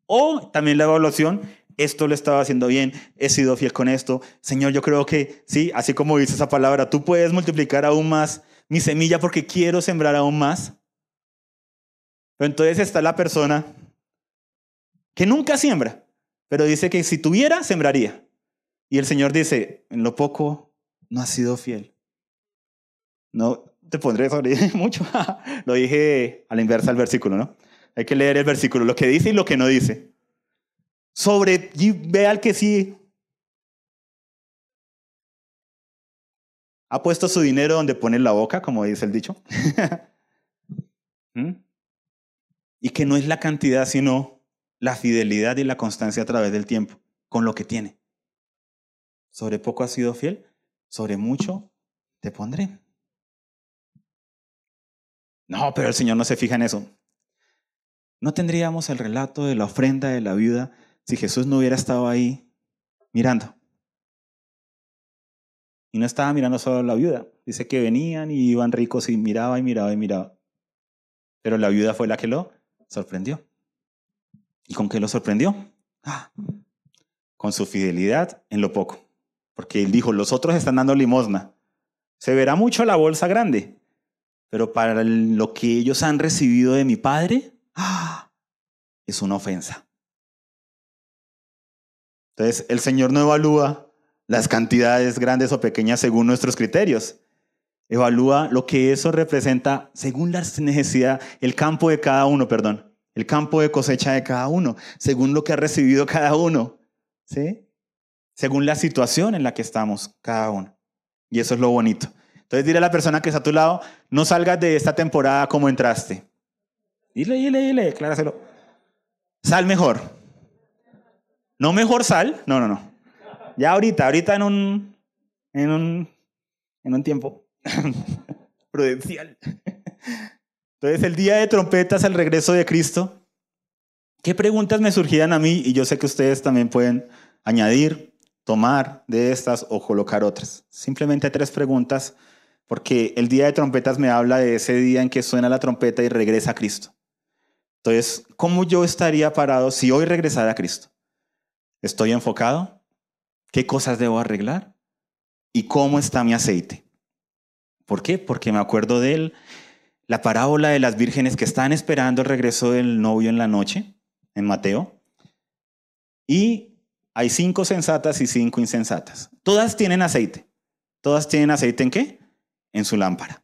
O también la evaluación, esto lo estaba haciendo bien, he sido fiel con esto. Señor, yo creo que sí, así como dice esa palabra, tú puedes multiplicar aún más mi semilla porque quiero sembrar aún más. Pero entonces está la persona que nunca siembra pero dice que si tuviera, sembraría. Y el Señor dice, en lo poco no has sido fiel. No te pondré sobre mucho. lo dije a la inversa del versículo, ¿no? Hay que leer el versículo, lo que dice y lo que no dice. Sobre, y ve al que sí ha puesto su dinero donde pone la boca, como dice el dicho. ¿Mm? Y que no es la cantidad, sino la fidelidad y la constancia a través del tiempo, con lo que tiene. Sobre poco has sido fiel, sobre mucho te pondré. No, pero el Señor no se fija en eso. No tendríamos el relato de la ofrenda de la viuda si Jesús no hubiera estado ahí mirando. Y no estaba mirando solo a la viuda. Dice que venían y iban ricos y miraba y miraba y miraba. Pero la viuda fue la que lo sorprendió. ¿Y con qué lo sorprendió? Ah, con su fidelidad en lo poco. Porque él dijo, los otros están dando limosna. Se verá mucho la bolsa grande, pero para lo que ellos han recibido de mi padre, ah, es una ofensa. Entonces, el Señor no evalúa las cantidades grandes o pequeñas según nuestros criterios. Evalúa lo que eso representa según la necesidad, el campo de cada uno, perdón el campo de cosecha de cada uno, según lo que ha recibido cada uno, ¿sí? Según la situación en la que estamos cada uno. Y eso es lo bonito. Entonces dile a la persona que está a tu lado, no salgas de esta temporada como entraste. Dile, dile, dile, acláraselo. Sal mejor. No mejor sal, no, no, no. Ya ahorita, ahorita en un, en un, en un tiempo prudencial. Entonces el día de trompetas, el regreso de Cristo, ¿qué preguntas me surgían a mí? Y yo sé que ustedes también pueden añadir, tomar de estas o colocar otras. Simplemente tres preguntas, porque el día de trompetas me habla de ese día en que suena la trompeta y regresa Cristo. Entonces, ¿cómo yo estaría parado si hoy regresara a Cristo? ¿Estoy enfocado? ¿Qué cosas debo arreglar? ¿Y cómo está mi aceite? ¿Por qué? Porque me acuerdo de él la parábola de las vírgenes que están esperando el regreso del novio en la noche, en Mateo. Y hay cinco sensatas y cinco insensatas. Todas tienen aceite. Todas tienen aceite en qué? En su lámpara.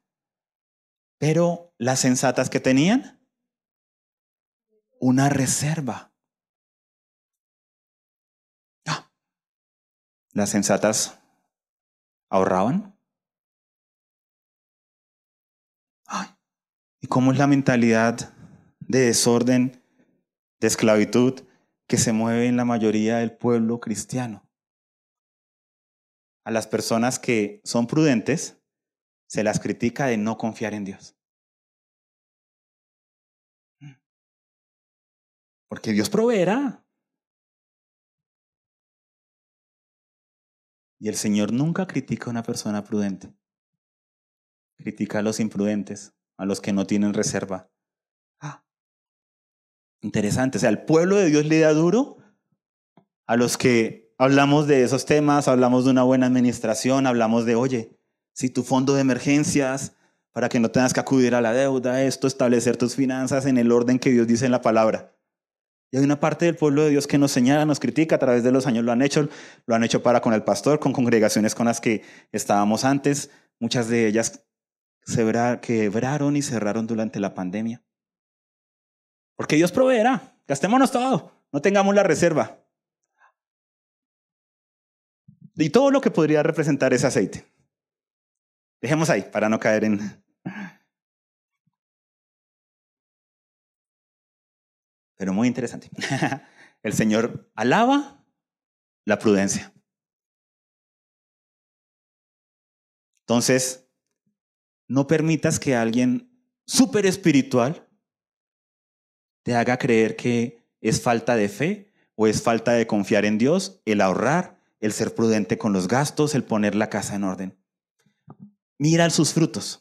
Pero las sensatas que tenían, una reserva. Ah. Las sensatas ahorraban. ¿Y cómo es la mentalidad de desorden, de esclavitud que se mueve en la mayoría del pueblo cristiano? A las personas que son prudentes se las critica de no confiar en Dios. Porque Dios proveerá. Y el Señor nunca critica a una persona prudente. Critica a los imprudentes a los que no tienen reserva. Ah, interesante. O sea, el pueblo de Dios le da duro a los que hablamos de esos temas, hablamos de una buena administración, hablamos de, oye, si tu fondo de emergencias, para que no tengas que acudir a la deuda, esto, establecer tus finanzas en el orden que Dios dice en la palabra. Y hay una parte del pueblo de Dios que nos señala, nos critica, a través de los años lo han hecho, lo han hecho para con el pastor, con congregaciones con las que estábamos antes, muchas de ellas quebraron y cerraron durante la pandemia. Porque Dios proveerá. Gastémonos todo. No tengamos la reserva. Y todo lo que podría representar ese aceite. Dejemos ahí para no caer en... Pero muy interesante. El Señor alaba la prudencia. Entonces, no permitas que alguien súper espiritual te haga creer que es falta de fe o es falta de confiar en Dios, el ahorrar, el ser prudente con los gastos, el poner la casa en orden. Mira sus frutos.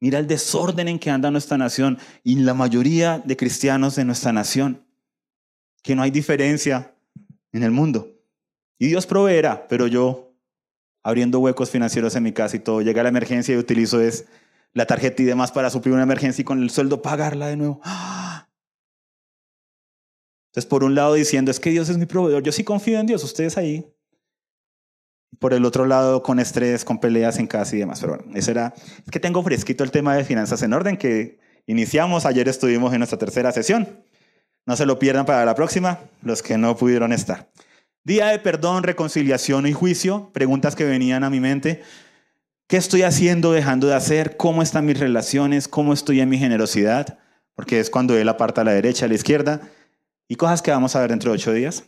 Mira el desorden en que anda nuestra nación y la mayoría de cristianos de nuestra nación. Que no hay diferencia en el mundo. Y Dios proveerá, pero yo abriendo huecos financieros en mi casa y todo. Llega la emergencia y utilizo es la tarjeta y demás para suplir una emergencia y con el sueldo pagarla de nuevo. Entonces, por un lado diciendo, es que Dios es mi proveedor, yo sí confío en Dios, ustedes ahí. Por el otro lado, con estrés, con peleas en casa y demás. Pero bueno, eso era, es que tengo fresquito el tema de finanzas en orden que iniciamos, ayer estuvimos en nuestra tercera sesión. No se lo pierdan para la próxima, los que no pudieron estar. Día de perdón, reconciliación y juicio, preguntas que venían a mi mente. ¿Qué estoy haciendo, dejando de hacer? ¿Cómo están mis relaciones? ¿Cómo estoy en mi generosidad? Porque es cuando él aparta a la derecha, a la izquierda. Y cosas que vamos a ver dentro de ocho días.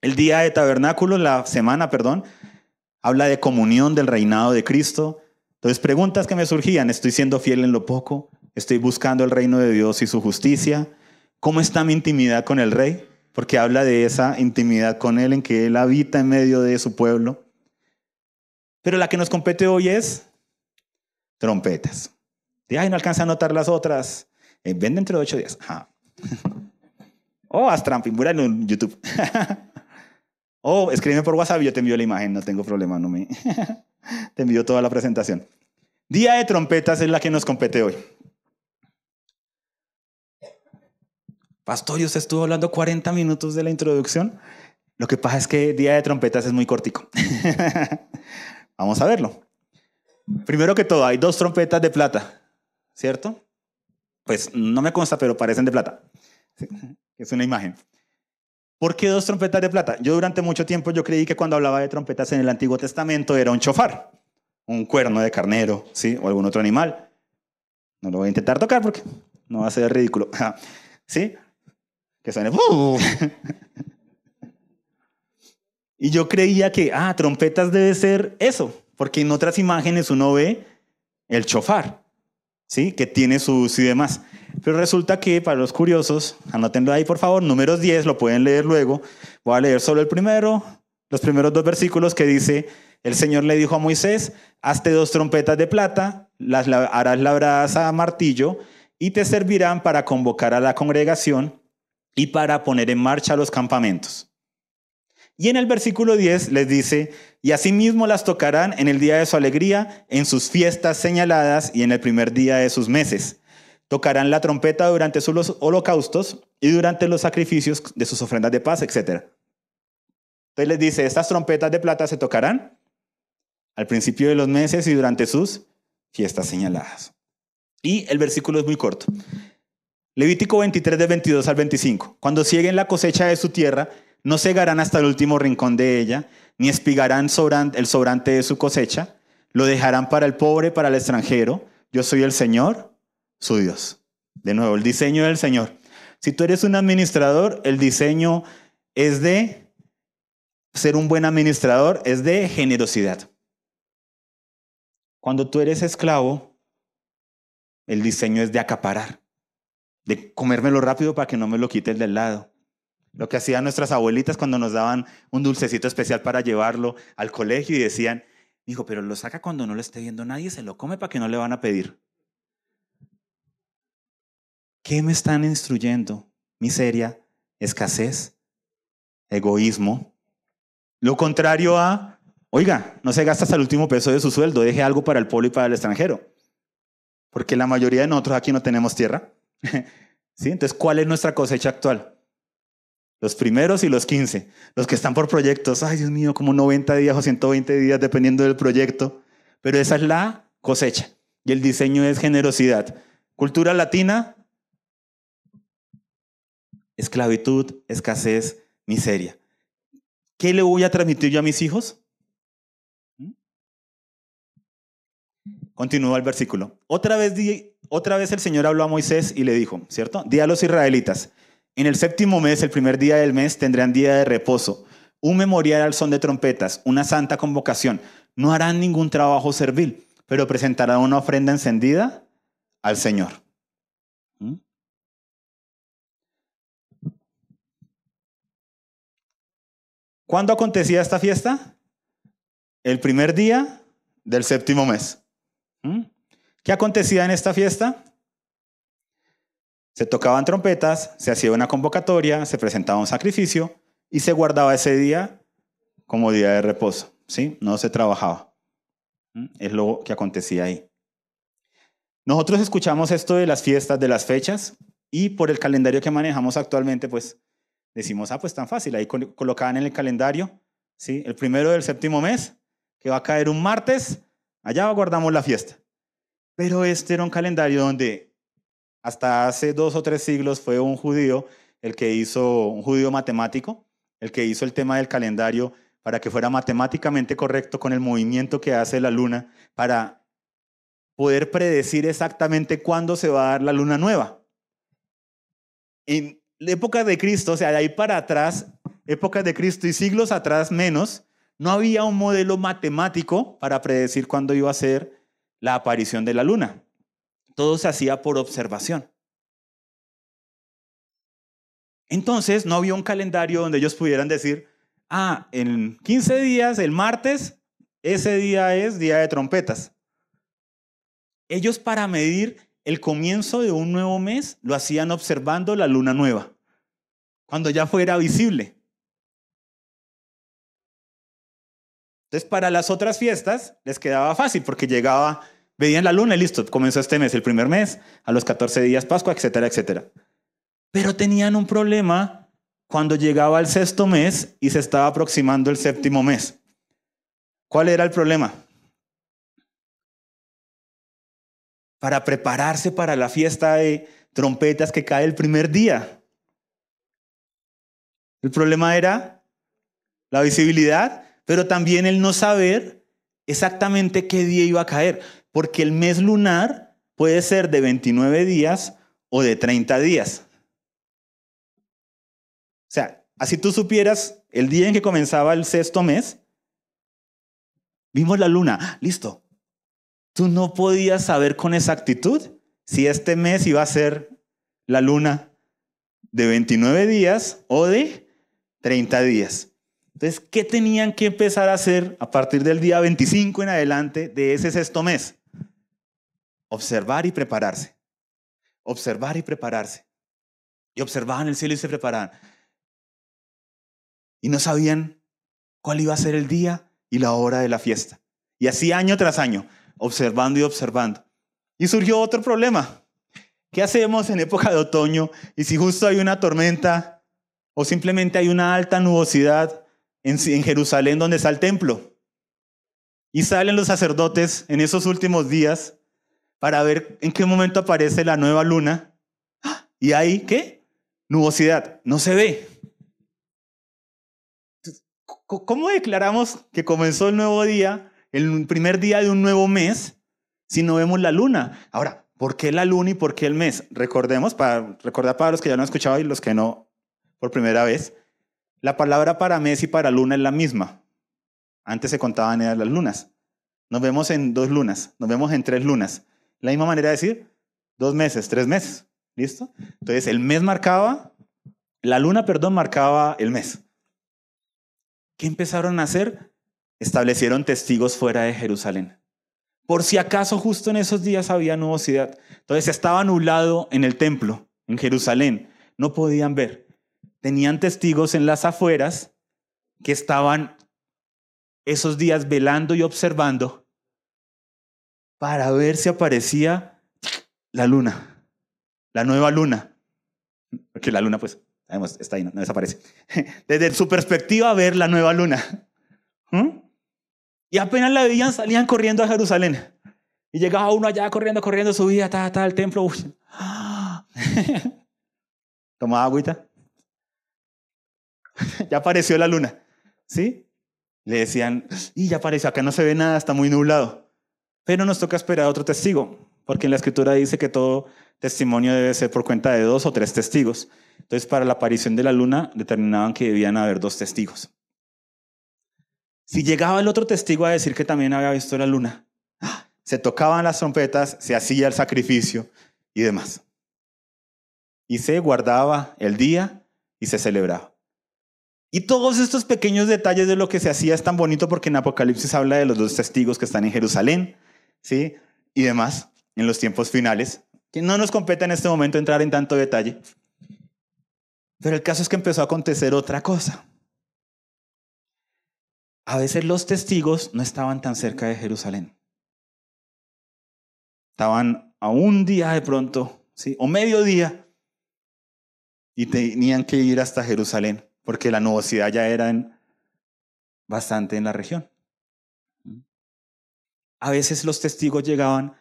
El día de tabernáculo, la semana, perdón, habla de comunión del reinado de Cristo. Entonces, preguntas que me surgían. ¿Estoy siendo fiel en lo poco? ¿Estoy buscando el reino de Dios y su justicia? ¿Cómo está mi intimidad con el rey? Porque habla de esa intimidad con Él, en que Él habita en medio de su pueblo. Pero la que nos compete hoy es trompetas. De, ay, no alcanza a notar las otras. Eh, ven dentro de ocho días. oh, haz tramping, en YouTube. oh, escríbeme por WhatsApp yo te envío la imagen, no tengo problema, no me... te envío toda la presentación. Día de trompetas es la que nos compete hoy. Pastor, ¿y usted estuvo hablando 40 minutos de la introducción? Lo que pasa es que Día de Trompetas es muy cortico. Vamos a verlo. Primero que todo, hay dos trompetas de plata, ¿cierto? Pues no me consta, pero parecen de plata. Es una imagen. ¿Por qué dos trompetas de plata? Yo durante mucho tiempo yo creí que cuando hablaba de trompetas en el Antiguo Testamento era un chofar. un cuerno de carnero, ¿sí? O algún otro animal. No lo voy a intentar tocar porque no va a ser ridículo. ¿Sí? Que suene... y yo creía que, ah, trompetas debe ser eso, porque en otras imágenes uno ve el chofar, ¿sí? Que tiene sus y demás. Pero resulta que para los curiosos, anótenlo ahí por favor, números 10, lo pueden leer luego. Voy a leer solo el primero, los primeros dos versículos que dice, el Señor le dijo a Moisés, hazte dos trompetas de plata, las harás labradas a martillo y te servirán para convocar a la congregación y para poner en marcha los campamentos. Y en el versículo 10 les dice, y asimismo las tocarán en el día de su alegría, en sus fiestas señaladas y en el primer día de sus meses. Tocarán la trompeta durante sus holocaustos y durante los sacrificios de sus ofrendas de paz, etc. Entonces les dice, estas trompetas de plata se tocarán al principio de los meses y durante sus fiestas señaladas. Y el versículo es muy corto. Levítico 23 de 22 al 25. Cuando cieguen la cosecha de su tierra, no cegarán hasta el último rincón de ella, ni espigarán el sobrante de su cosecha, lo dejarán para el pobre, para el extranjero. Yo soy el Señor, su Dios. De nuevo, el diseño del Señor. Si tú eres un administrador, el diseño es de ser un buen administrador, es de generosidad. Cuando tú eres esclavo, el diseño es de acaparar, de comérmelo rápido para que no me lo quite el del lado. Lo que hacían nuestras abuelitas cuando nos daban un dulcecito especial para llevarlo al colegio y decían, hijo, pero lo saca cuando no lo esté viendo nadie, se lo come para que no le van a pedir. ¿Qué me están instruyendo? Miseria, escasez, egoísmo. Lo contrario a, oiga, no se gasta hasta el último peso de su sueldo, deje algo para el pueblo y para el extranjero. Porque la mayoría de nosotros aquí no tenemos tierra. Entonces, ¿cuál es nuestra cosecha actual? Los primeros y los 15. Los que están por proyectos, ay Dios mío, como 90 días o 120 días dependiendo del proyecto. Pero esa es la cosecha. Y el diseño es generosidad. Cultura latina, esclavitud, escasez, miseria. ¿Qué le voy a transmitir yo a mis hijos? ¿Mm? Continúa el versículo. Otra vez, otra vez el Señor habló a Moisés y le dijo, ¿cierto? Di a los israelitas, en el séptimo mes, el primer día del mes, tendrán día de reposo, un memorial al son de trompetas, una santa convocación. No harán ningún trabajo servil, pero presentarán una ofrenda encendida al Señor. ¿Mm? ¿Cuándo acontecía esta fiesta? El primer día del séptimo mes. ¿Qué acontecía en esta fiesta? Se tocaban trompetas, se hacía una convocatoria, se presentaba un sacrificio y se guardaba ese día como día de reposo. ¿sí? No se trabajaba. Es lo que acontecía ahí. Nosotros escuchamos esto de las fiestas, de las fechas, y por el calendario que manejamos actualmente, pues decimos, ah, pues tan fácil, ahí colocaban en el calendario, ¿sí? El primero del séptimo mes, que va a caer un martes, allá guardamos la fiesta. Pero este era un calendario donde hasta hace dos o tres siglos fue un judío el que hizo, un judío matemático, el que hizo el tema del calendario para que fuera matemáticamente correcto con el movimiento que hace la luna, para poder predecir exactamente cuándo se va a dar la luna nueva. En la época de Cristo, o sea, de ahí para atrás, épocas de Cristo y siglos atrás menos, no había un modelo matemático para predecir cuándo iba a ser la aparición de la luna. Todo se hacía por observación. Entonces no había un calendario donde ellos pudieran decir, ah, en 15 días, el martes, ese día es día de trompetas. Ellos para medir el comienzo de un nuevo mes lo hacían observando la luna nueva, cuando ya fuera visible. Entonces para las otras fiestas les quedaba fácil porque llegaba Veían la luna y listo, comenzó este mes, el primer mes, a los 14 días Pascua, etcétera, etcétera. Pero tenían un problema cuando llegaba el sexto mes y se estaba aproximando el séptimo mes. ¿Cuál era el problema? Para prepararse para la fiesta de trompetas que cae el primer día. El problema era la visibilidad, pero también el no saber exactamente qué día iba a caer, porque el mes lunar puede ser de 29 días o de 30 días. O sea, así tú supieras el día en que comenzaba el sexto mes, vimos la luna, ¡Ah! listo. Tú no podías saber con exactitud si este mes iba a ser la luna de 29 días o de 30 días. Entonces, ¿qué tenían que empezar a hacer a partir del día 25 en adelante de ese sexto mes? Observar y prepararse. Observar y prepararse. Y observaban el cielo y se preparaban. Y no sabían cuál iba a ser el día y la hora de la fiesta. Y así año tras año, observando y observando. Y surgió otro problema. ¿Qué hacemos en época de otoño? Y si justo hay una tormenta o simplemente hay una alta nubosidad en, Jerusalén donde está el templo. Y salen los sacerdotes en esos últimos días para ver en qué momento aparece la nueva luna. Y ahí, ¿qué? Nubosidad. No se ve. ¿Cómo declaramos que comenzó el nuevo día, el primer día de un nuevo mes, si no vemos la luna? Ahora, ¿por qué la luna y por qué el mes? Recordemos, para recordar para los que ya lo han escuchado y los que no por primera vez, la palabra para mes y para luna es la misma. Antes se contaban las lunas. Nos vemos en dos lunas, nos vemos en tres lunas. La misma manera de decir dos meses, tres meses. ¿Listo? Entonces el mes marcaba, la luna, perdón, marcaba el mes. ¿Qué empezaron a hacer? Establecieron testigos fuera de Jerusalén. Por si acaso justo en esos días había nubosidad. Entonces estaba nublado en el templo, en Jerusalén. No podían ver. Tenían testigos en las afueras que estaban esos días velando y observando para ver si aparecía la luna, la nueva luna. Porque la luna, pues, está ahí, no, desaparece. Desde su perspectiva, ver la nueva luna. ¿Mm? Y apenas la veían, salían corriendo a Jerusalén. Y llegaba uno allá corriendo, corriendo, subía, ta, ta, al templo. Tomaba agüita. ya apareció la luna. ¿Sí? Le decían, y ya apareció, acá no se ve nada, está muy nublado. Pero nos toca esperar a otro testigo, porque en la escritura dice que todo testimonio debe ser por cuenta de dos o tres testigos. Entonces, para la aparición de la luna, determinaban que debían haber dos testigos. Si llegaba el otro testigo a decir que también había visto la luna, se tocaban las trompetas, se hacía el sacrificio y demás. Y se guardaba el día y se celebraba. Y todos estos pequeños detalles de lo que se hacía es tan bonito porque en Apocalipsis habla de los dos testigos que están en Jerusalén, ¿sí? Y demás, en los tiempos finales, que no nos compete en este momento entrar en tanto detalle. Pero el caso es que empezó a acontecer otra cosa. A veces los testigos no estaban tan cerca de Jerusalén. Estaban a un día de pronto, ¿sí? o medio día, y tenían que ir hasta Jerusalén, porque la nubosidad ya era bastante en la región. A veces los testigos llegaban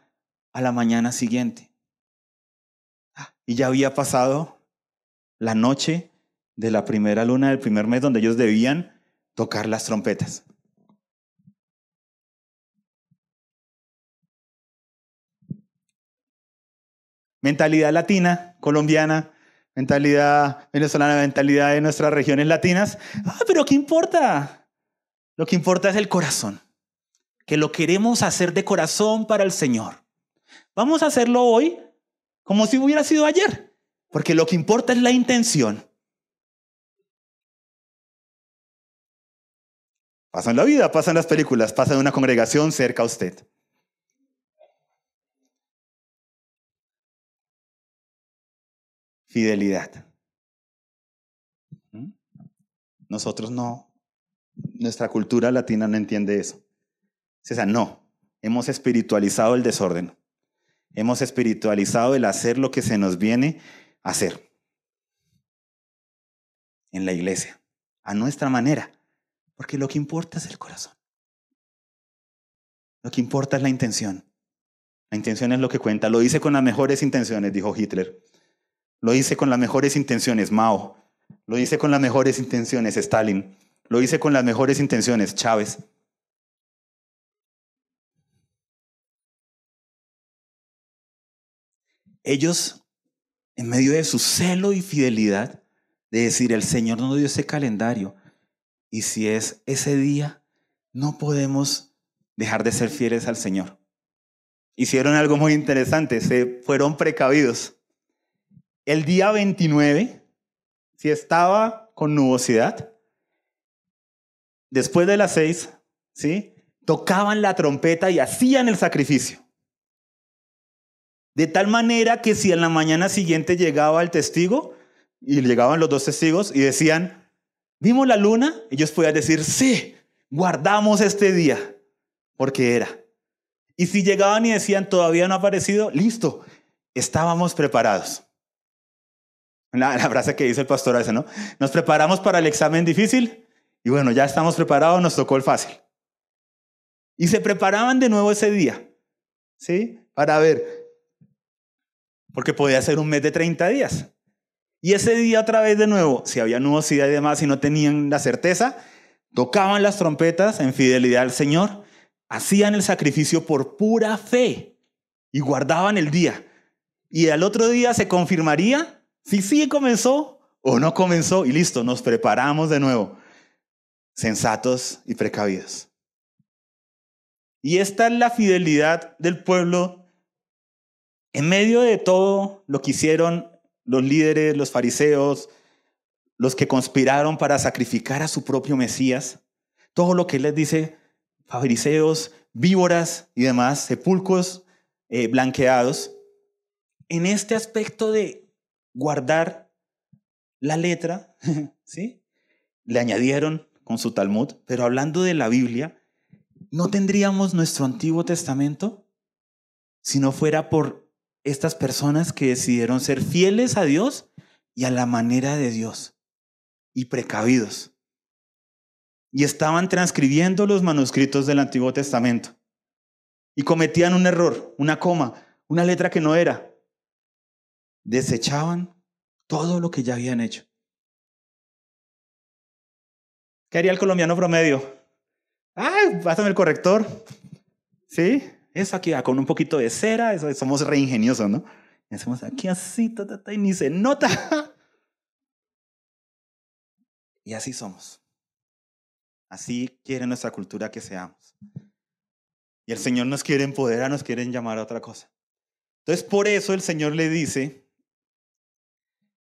a la mañana siguiente y ya había pasado la noche de la primera luna del primer mes donde ellos debían tocar las trompetas. Mentalidad latina, colombiana, mentalidad venezolana, mentalidad de nuestras regiones latinas. Ah, pero ¿qué importa? Lo que importa es el corazón, que lo queremos hacer de corazón para el Señor. Vamos a hacerlo hoy como si hubiera sido ayer. Porque lo que importa es la intención. Pasa en la vida, pasa en las películas, pasa una congregación cerca a usted. Fidelidad. Nosotros no, nuestra cultura latina no entiende eso. No, hemos espiritualizado el desorden. Hemos espiritualizado el hacer lo que se nos viene hacer en la iglesia, a nuestra manera, porque lo que importa es el corazón. Lo que importa es la intención. La intención es lo que cuenta. Lo hice con las mejores intenciones, dijo Hitler. Lo hice con las mejores intenciones, Mao. Lo hice con las mejores intenciones, Stalin. Lo hice con las mejores intenciones, Chávez. Ellos, en medio de su celo y fidelidad, de decir, el Señor nos dio ese calendario, y si es ese día, no podemos dejar de ser fieles al Señor. Hicieron algo muy interesante, se fueron precavidos. El día 29, si estaba con nubosidad, después de las seis, ¿sí? Tocaban la trompeta y hacían el sacrificio. De tal manera que si en la mañana siguiente llegaba el testigo, y llegaban los dos testigos y decían, ¿vimos la luna? Ellos podían decir, sí, guardamos este día, porque era. Y si llegaban y decían, todavía no ha aparecido, listo, estábamos preparados. La, la frase que dice el pastor ese, ¿no? Nos preparamos para el examen difícil y bueno, ya estamos preparados, nos tocó el fácil. Y se preparaban de nuevo ese día, ¿sí? Para ver, porque podía ser un mes de 30 días. Y ese día otra vez de nuevo, si había nubosidad y demás y no tenían la certeza, tocaban las trompetas en fidelidad al Señor, hacían el sacrificio por pura fe y guardaban el día. Y al otro día se confirmaría si sí comenzó o no comenzó y listo, nos preparamos de nuevo, sensatos y precavidos. Y esta es la fidelidad del pueblo en medio de todo lo que hicieron los líderes, los fariseos, los que conspiraron para sacrificar a su propio Mesías. Todo lo que les dice, fariseos, víboras y demás, sepulcros eh, blanqueados. En este aspecto de guardar la letra, ¿sí? Le añadieron con su Talmud, pero hablando de la Biblia, ¿no tendríamos nuestro Antiguo Testamento si no fuera por estas personas que decidieron ser fieles a Dios y a la manera de Dios y precavidos? Y estaban transcribiendo los manuscritos del Antiguo Testamento y cometían un error, una coma, una letra que no era. Desechaban todo lo que ya habían hecho. ¿Qué haría el colombiano promedio? ¡Ay, pásame el corrector! ¿Sí? Eso aquí, ah, con un poquito de cera, somos re ingeniosos, ¿no? Y hacemos aquí así, y ni se nota. Y así somos. Así quiere nuestra cultura que seamos. Y el Señor nos quiere empoderar, nos quiere llamar a otra cosa. Entonces, por eso el Señor le dice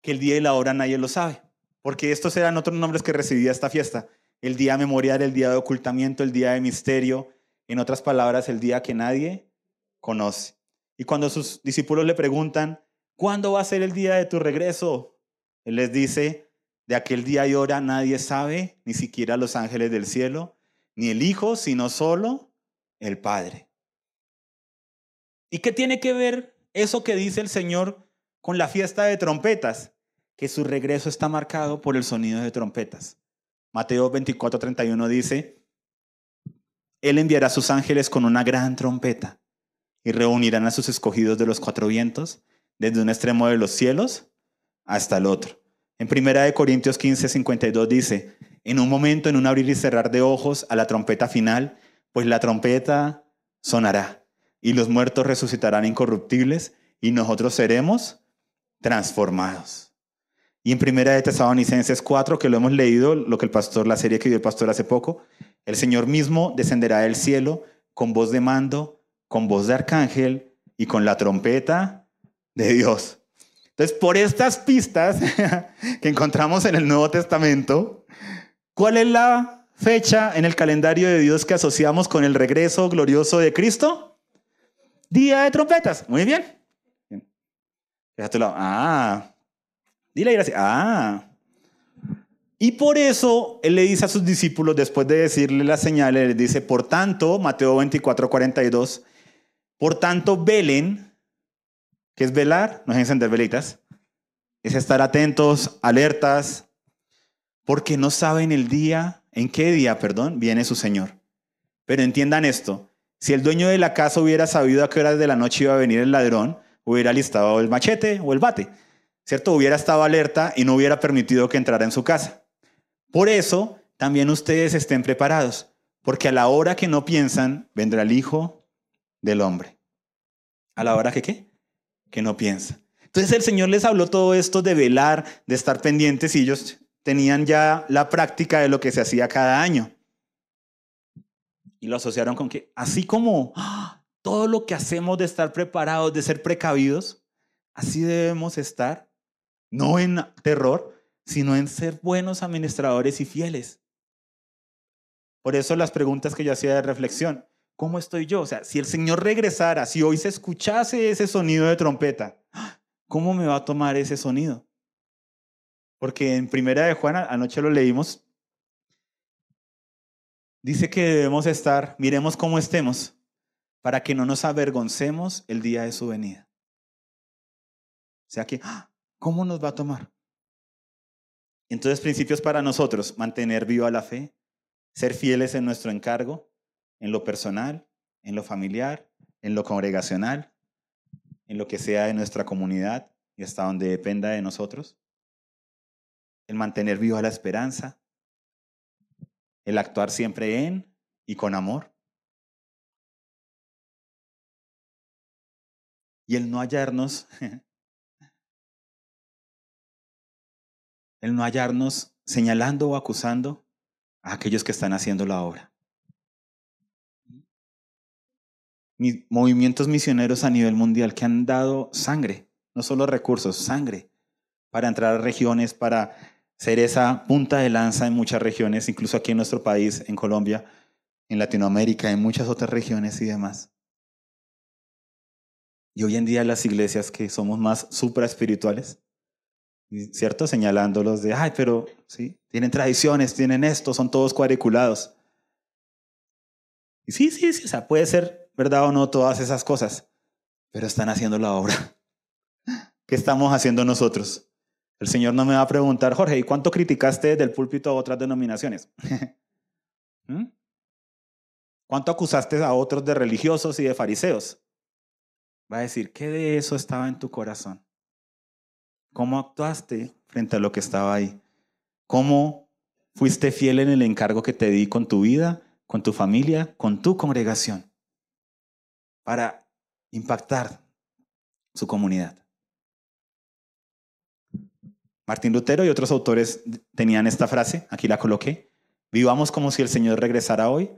que el día y la hora nadie lo sabe. Porque estos eran otros nombres que recibía esta fiesta. El día memorial, el día de ocultamiento, el día de misterio, en otras palabras, el día que nadie conoce. Y cuando sus discípulos le preguntan, ¿cuándo va a ser el día de tu regreso? Él les dice, de aquel día y hora nadie sabe, ni siquiera los ángeles del cielo, ni el Hijo, sino solo el Padre. ¿Y qué tiene que ver eso que dice el Señor con la fiesta de trompetas? Que su regreso está marcado por el sonido de trompetas. Mateo 24:31 dice, él enviará a sus ángeles con una gran trompeta y reunirán a sus escogidos de los cuatro vientos, desde un extremo de los cielos hasta el otro. En primera de Corintios 15, 52 dice, en un momento, en un abrir y cerrar de ojos, a la trompeta final, pues la trompeta sonará y los muertos resucitarán incorruptibles y nosotros seremos transformados. Y en primera de Tesalonicenses 4, que lo hemos leído, lo que el pastor, la serie que dio el pastor hace poco, el Señor mismo descenderá del cielo con voz de mando, con voz de arcángel y con la trompeta de Dios. Entonces, por estas pistas que encontramos en el Nuevo Testamento, ¿cuál es la fecha en el calendario de Dios que asociamos con el regreso glorioso de Cristo? Día de trompetas. Muy bien. Ah, dile gracias. Ah, y por eso él le dice a sus discípulos, después de decirle las señales, les dice, por tanto, Mateo 24, 42, por tanto, velen, que es velar, no es encender velitas, es estar atentos, alertas, porque no saben el día, en qué día, perdón, viene su Señor. Pero entiendan esto, si el dueño de la casa hubiera sabido a qué hora de la noche iba a venir el ladrón, hubiera listado el machete o el bate, ¿cierto? Hubiera estado alerta y no hubiera permitido que entrara en su casa. Por eso también ustedes estén preparados, porque a la hora que no piensan, vendrá el Hijo del Hombre. ¿A la hora que qué? que no piensa. Entonces el Señor les habló todo esto de velar, de estar pendientes y ellos tenían ya la práctica de lo que se hacía cada año. Y lo asociaron con que así como ¡ah! todo lo que hacemos de estar preparados, de ser precavidos, así debemos estar, no en terror, sino en ser buenos administradores y fieles. Por eso las preguntas que yo hacía de reflexión, ¿cómo estoy yo? O sea, si el Señor regresara, si hoy se escuchase ese sonido de trompeta. ¿cómo me va a tomar ese sonido? Porque en Primera de Juan, anoche lo leímos, dice que debemos estar, miremos cómo estemos, para que no nos avergoncemos el día de su venida. O sea que. ¿cómo nos va a tomar? Entonces, principios para nosotros, mantener viva la fe, ser fieles en nuestro encargo, en lo personal, en lo familiar, en lo congregacional, en lo que sea de nuestra comunidad y hasta donde dependa de nosotros. El mantener viva la esperanza, el actuar siempre en y con amor. y el no hallarnos, el no hallarnos señalando o acusando a aquellos que están haciendo la obra. Movimientos misioneros a nivel mundial que han dado sangre, no solo recursos, sangre, para entrar a regiones, para ser esa punta de lanza en muchas regiones, incluso aquí en nuestro país, en Colombia, en Latinoamérica, en muchas otras regiones y demás. Y hoy en día las iglesias que somos más supra espirituales, ¿cierto? Señalándolos de, ay, pero sí, tienen tradiciones, tienen esto, son todos cuadriculados. Y sí, sí, sí, o sea, puede ser verdad o no todas esas cosas, pero están haciendo la obra. ¿Qué estamos haciendo nosotros? El Señor no me va a preguntar, Jorge, ¿y cuánto criticaste del púlpito a otras denominaciones? ¿Mm? ¿Cuánto acusaste a otros de religiosos y de fariseos? va a decir, ¿qué de eso estaba en tu corazón? ¿Cómo actuaste frente a lo que estaba ahí? ¿Cómo fuiste fiel en el encargo que te di con tu vida, con tu familia, con tu congregación? Para impactar su comunidad. Martín Lutero y otros autores tenían esta frase, aquí la coloqué, vivamos como si el Señor regresara hoy,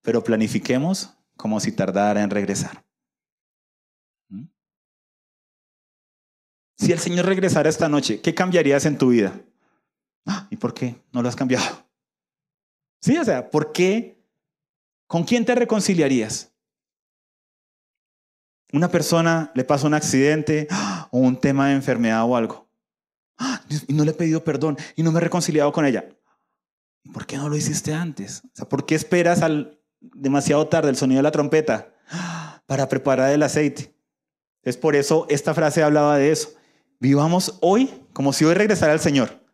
pero planifiquemos como si tardara en regresar. Si el Señor regresara esta noche, ¿qué cambiarías en tu vida? Ah, ¿Y por qué no lo has cambiado? Sí, o sea, ¿por qué? ¿Con quién te reconciliarías? Una persona le pasa un accidente ¡ah! o un tema de enfermedad o algo. ¡Ah! Y no le he pedido perdón y no me he reconciliado con ella. ¿Y por qué no lo hiciste antes? O sea, ¿por qué esperas al demasiado tarde el sonido de la trompeta para preparar el aceite? Es por eso esta frase hablaba de eso. Vivamos hoy como si hoy regresara el Señor,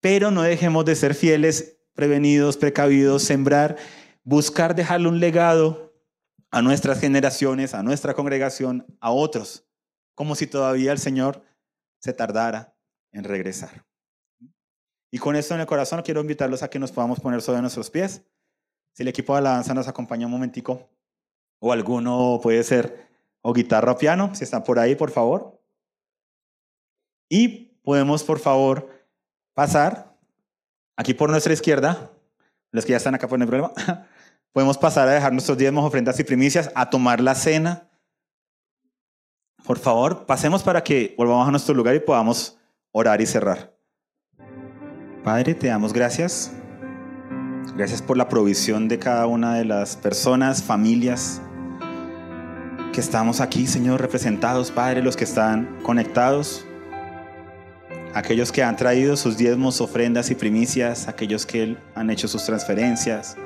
pero no dejemos de ser fieles, prevenidos, precavidos, sembrar, buscar dejarle un legado a nuestras generaciones, a nuestra congregación, a otros, como si todavía el Señor se tardara en regresar. Y con esto en el corazón quiero invitarlos a que nos podamos poner sobre nuestros pies. Si el equipo de alabanza nos acompaña un momentico, o alguno puede ser o guitarra o piano, si están por ahí, por favor. Y podemos, por favor, pasar aquí por nuestra izquierda, los que ya están acá por el problema, podemos pasar a dejar nuestros diezmos, ofrendas y primicias, a tomar la cena. Por favor, pasemos para que volvamos a nuestro lugar y podamos orar y cerrar. Padre, te damos gracias. Gracias por la provisión de cada una de las personas, familias que estamos aquí, Señor, representados, Padre, los que están conectados aquellos que han traído sus diezmos, ofrendas y primicias, aquellos que han hecho sus transferencias.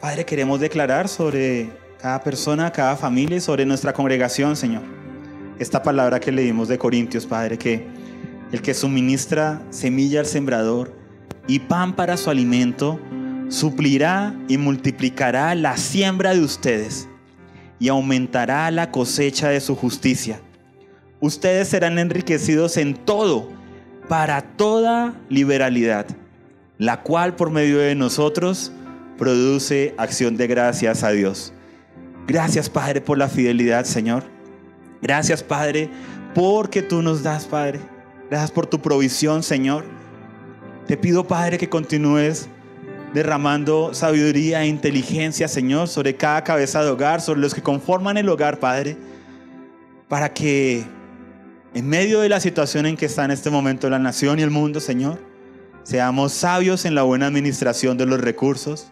Padre, queremos declarar sobre cada persona, cada familia y sobre nuestra congregación, Señor. Esta palabra que leímos de Corintios, Padre, que el que suministra semilla al sembrador y pan para su alimento, suplirá y multiplicará la siembra de ustedes y aumentará la cosecha de su justicia ustedes serán enriquecidos en todo, para toda liberalidad, la cual por medio de nosotros produce acción de gracias a Dios. Gracias, Padre, por la fidelidad, Señor. Gracias, Padre, porque tú nos das, Padre. Gracias por tu provisión, Señor. Te pido, Padre, que continúes derramando sabiduría e inteligencia, Señor, sobre cada cabeza de hogar, sobre los que conforman el hogar, Padre, para que en medio de la situación en que está en este momento la nación y el mundo, Señor, seamos sabios en la buena administración de los recursos,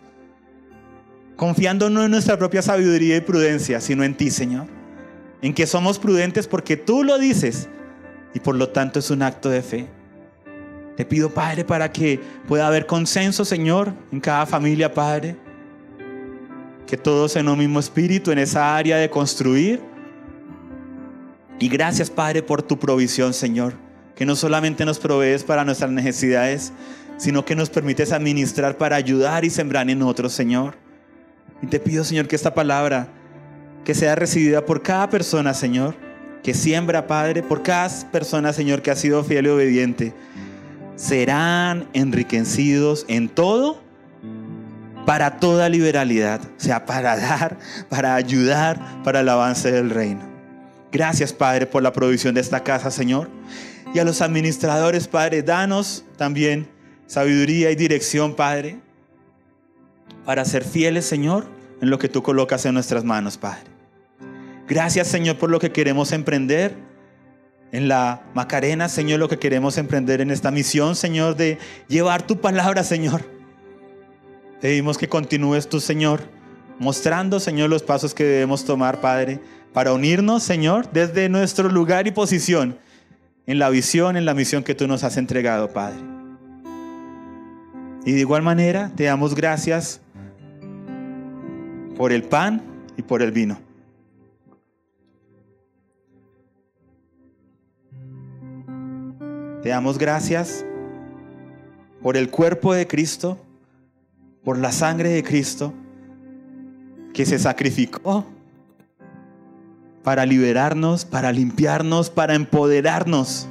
confiando no en nuestra propia sabiduría y prudencia, sino en ti, Señor, en que somos prudentes porque tú lo dices y por lo tanto es un acto de fe. Te pido, Padre, para que pueda haber consenso, Señor, en cada familia, Padre. Que todos en un mismo espíritu, en esa área de construir. Y gracias, Padre, por tu provisión, Señor. Que no solamente nos provees para nuestras necesidades, sino que nos permites administrar para ayudar y sembrar en otros, Señor. Y te pido, Señor, que esta palabra, que sea recibida por cada persona, Señor, que siembra, Padre, por cada persona, Señor, que ha sido fiel y obediente serán enriquecidos en todo para toda liberalidad, o sea, para dar, para ayudar, para el avance del reino. Gracias, Padre, por la provisión de esta casa, Señor. Y a los administradores, Padre, danos también sabiduría y dirección, Padre, para ser fieles, Señor, en lo que tú colocas en nuestras manos, Padre. Gracias, Señor, por lo que queremos emprender en la Macarena, Señor, lo que queremos emprender en esta misión, Señor, de llevar tu palabra, Señor. Pedimos que continúes tú, Señor, mostrando, Señor, los pasos que debemos tomar, Padre, para unirnos, Señor, desde nuestro lugar y posición en la visión, en la misión que tú nos has entregado, Padre. Y de igual manera, te damos gracias por el pan y por el vino. Te damos gracias por el cuerpo de Cristo, por la sangre de Cristo que se sacrificó para liberarnos, para limpiarnos, para empoderarnos,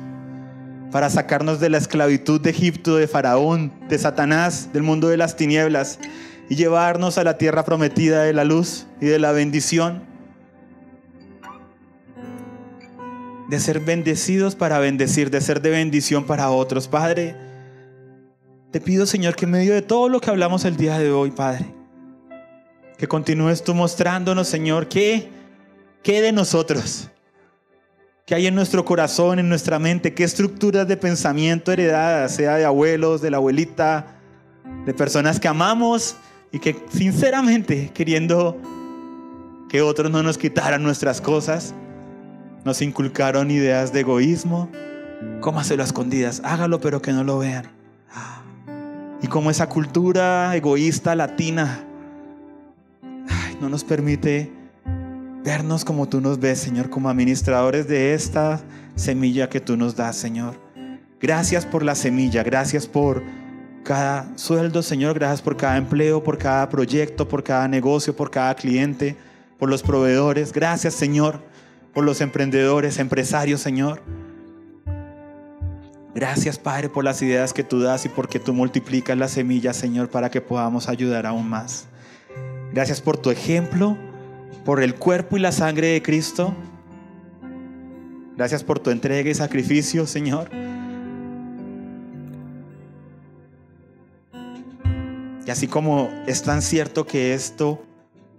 para sacarnos de la esclavitud de Egipto, de Faraón, de Satanás, del mundo de las tinieblas y llevarnos a la tierra prometida de la luz y de la bendición. de ser bendecidos para bendecir, de ser de bendición para otros. Padre, te pido Señor que en medio de todo lo que hablamos el día de hoy, Padre, que continúes tú mostrándonos, Señor, qué, qué de nosotros, qué hay en nuestro corazón, en nuestra mente, qué estructuras de pensamiento heredadas, sea de abuelos, de la abuelita, de personas que amamos y que sinceramente queriendo que otros no nos quitaran nuestras cosas, nos inculcaron ideas de egoísmo. Cómaselo a escondidas, hágalo pero que no lo vean. Y como esa cultura egoísta latina no nos permite vernos como tú nos ves, Señor, como administradores de esta semilla que tú nos das, Señor. Gracias por la semilla, gracias por cada sueldo, Señor, gracias por cada empleo, por cada proyecto, por cada negocio, por cada cliente, por los proveedores. Gracias, Señor por los emprendedores, empresarios, Señor. Gracias, Padre, por las ideas que tú das y porque tú multiplicas las semillas, Señor, para que podamos ayudar aún más. Gracias por tu ejemplo, por el cuerpo y la sangre de Cristo. Gracias por tu entrega y sacrificio, Señor. Y así como es tan cierto que esto,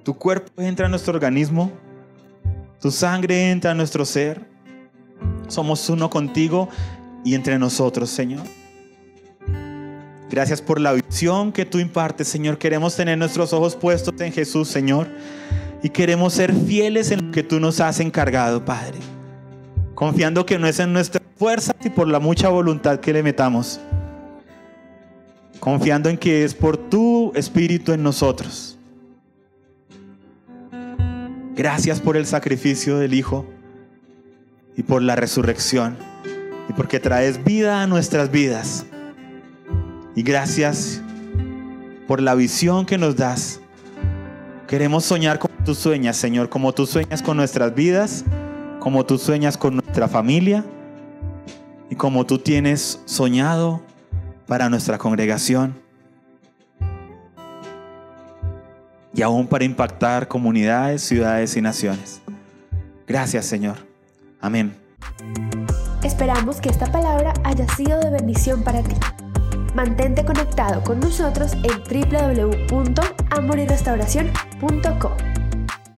tu cuerpo entra en nuestro organismo, tu sangre entra a nuestro ser. Somos uno contigo y entre nosotros, Señor. Gracias por la visión que tú impartes, Señor. Queremos tener nuestros ojos puestos en Jesús, Señor. Y queremos ser fieles en lo que tú nos has encargado, Padre. Confiando que no es en nuestra fuerza y por la mucha voluntad que le metamos. Confiando en que es por tu espíritu en nosotros. Gracias por el sacrificio del Hijo y por la resurrección y porque traes vida a nuestras vidas. Y gracias por la visión que nos das. Queremos soñar como tú sueñas, Señor, como tú sueñas con nuestras vidas, como tú sueñas con nuestra familia y como tú tienes soñado para nuestra congregación. y aún para impactar comunidades, ciudades y naciones. Gracias Señor. Amén. Esperamos que esta palabra haya sido de bendición para ti. Mantente conectado con nosotros en www.amoryrestauracion.com punto com.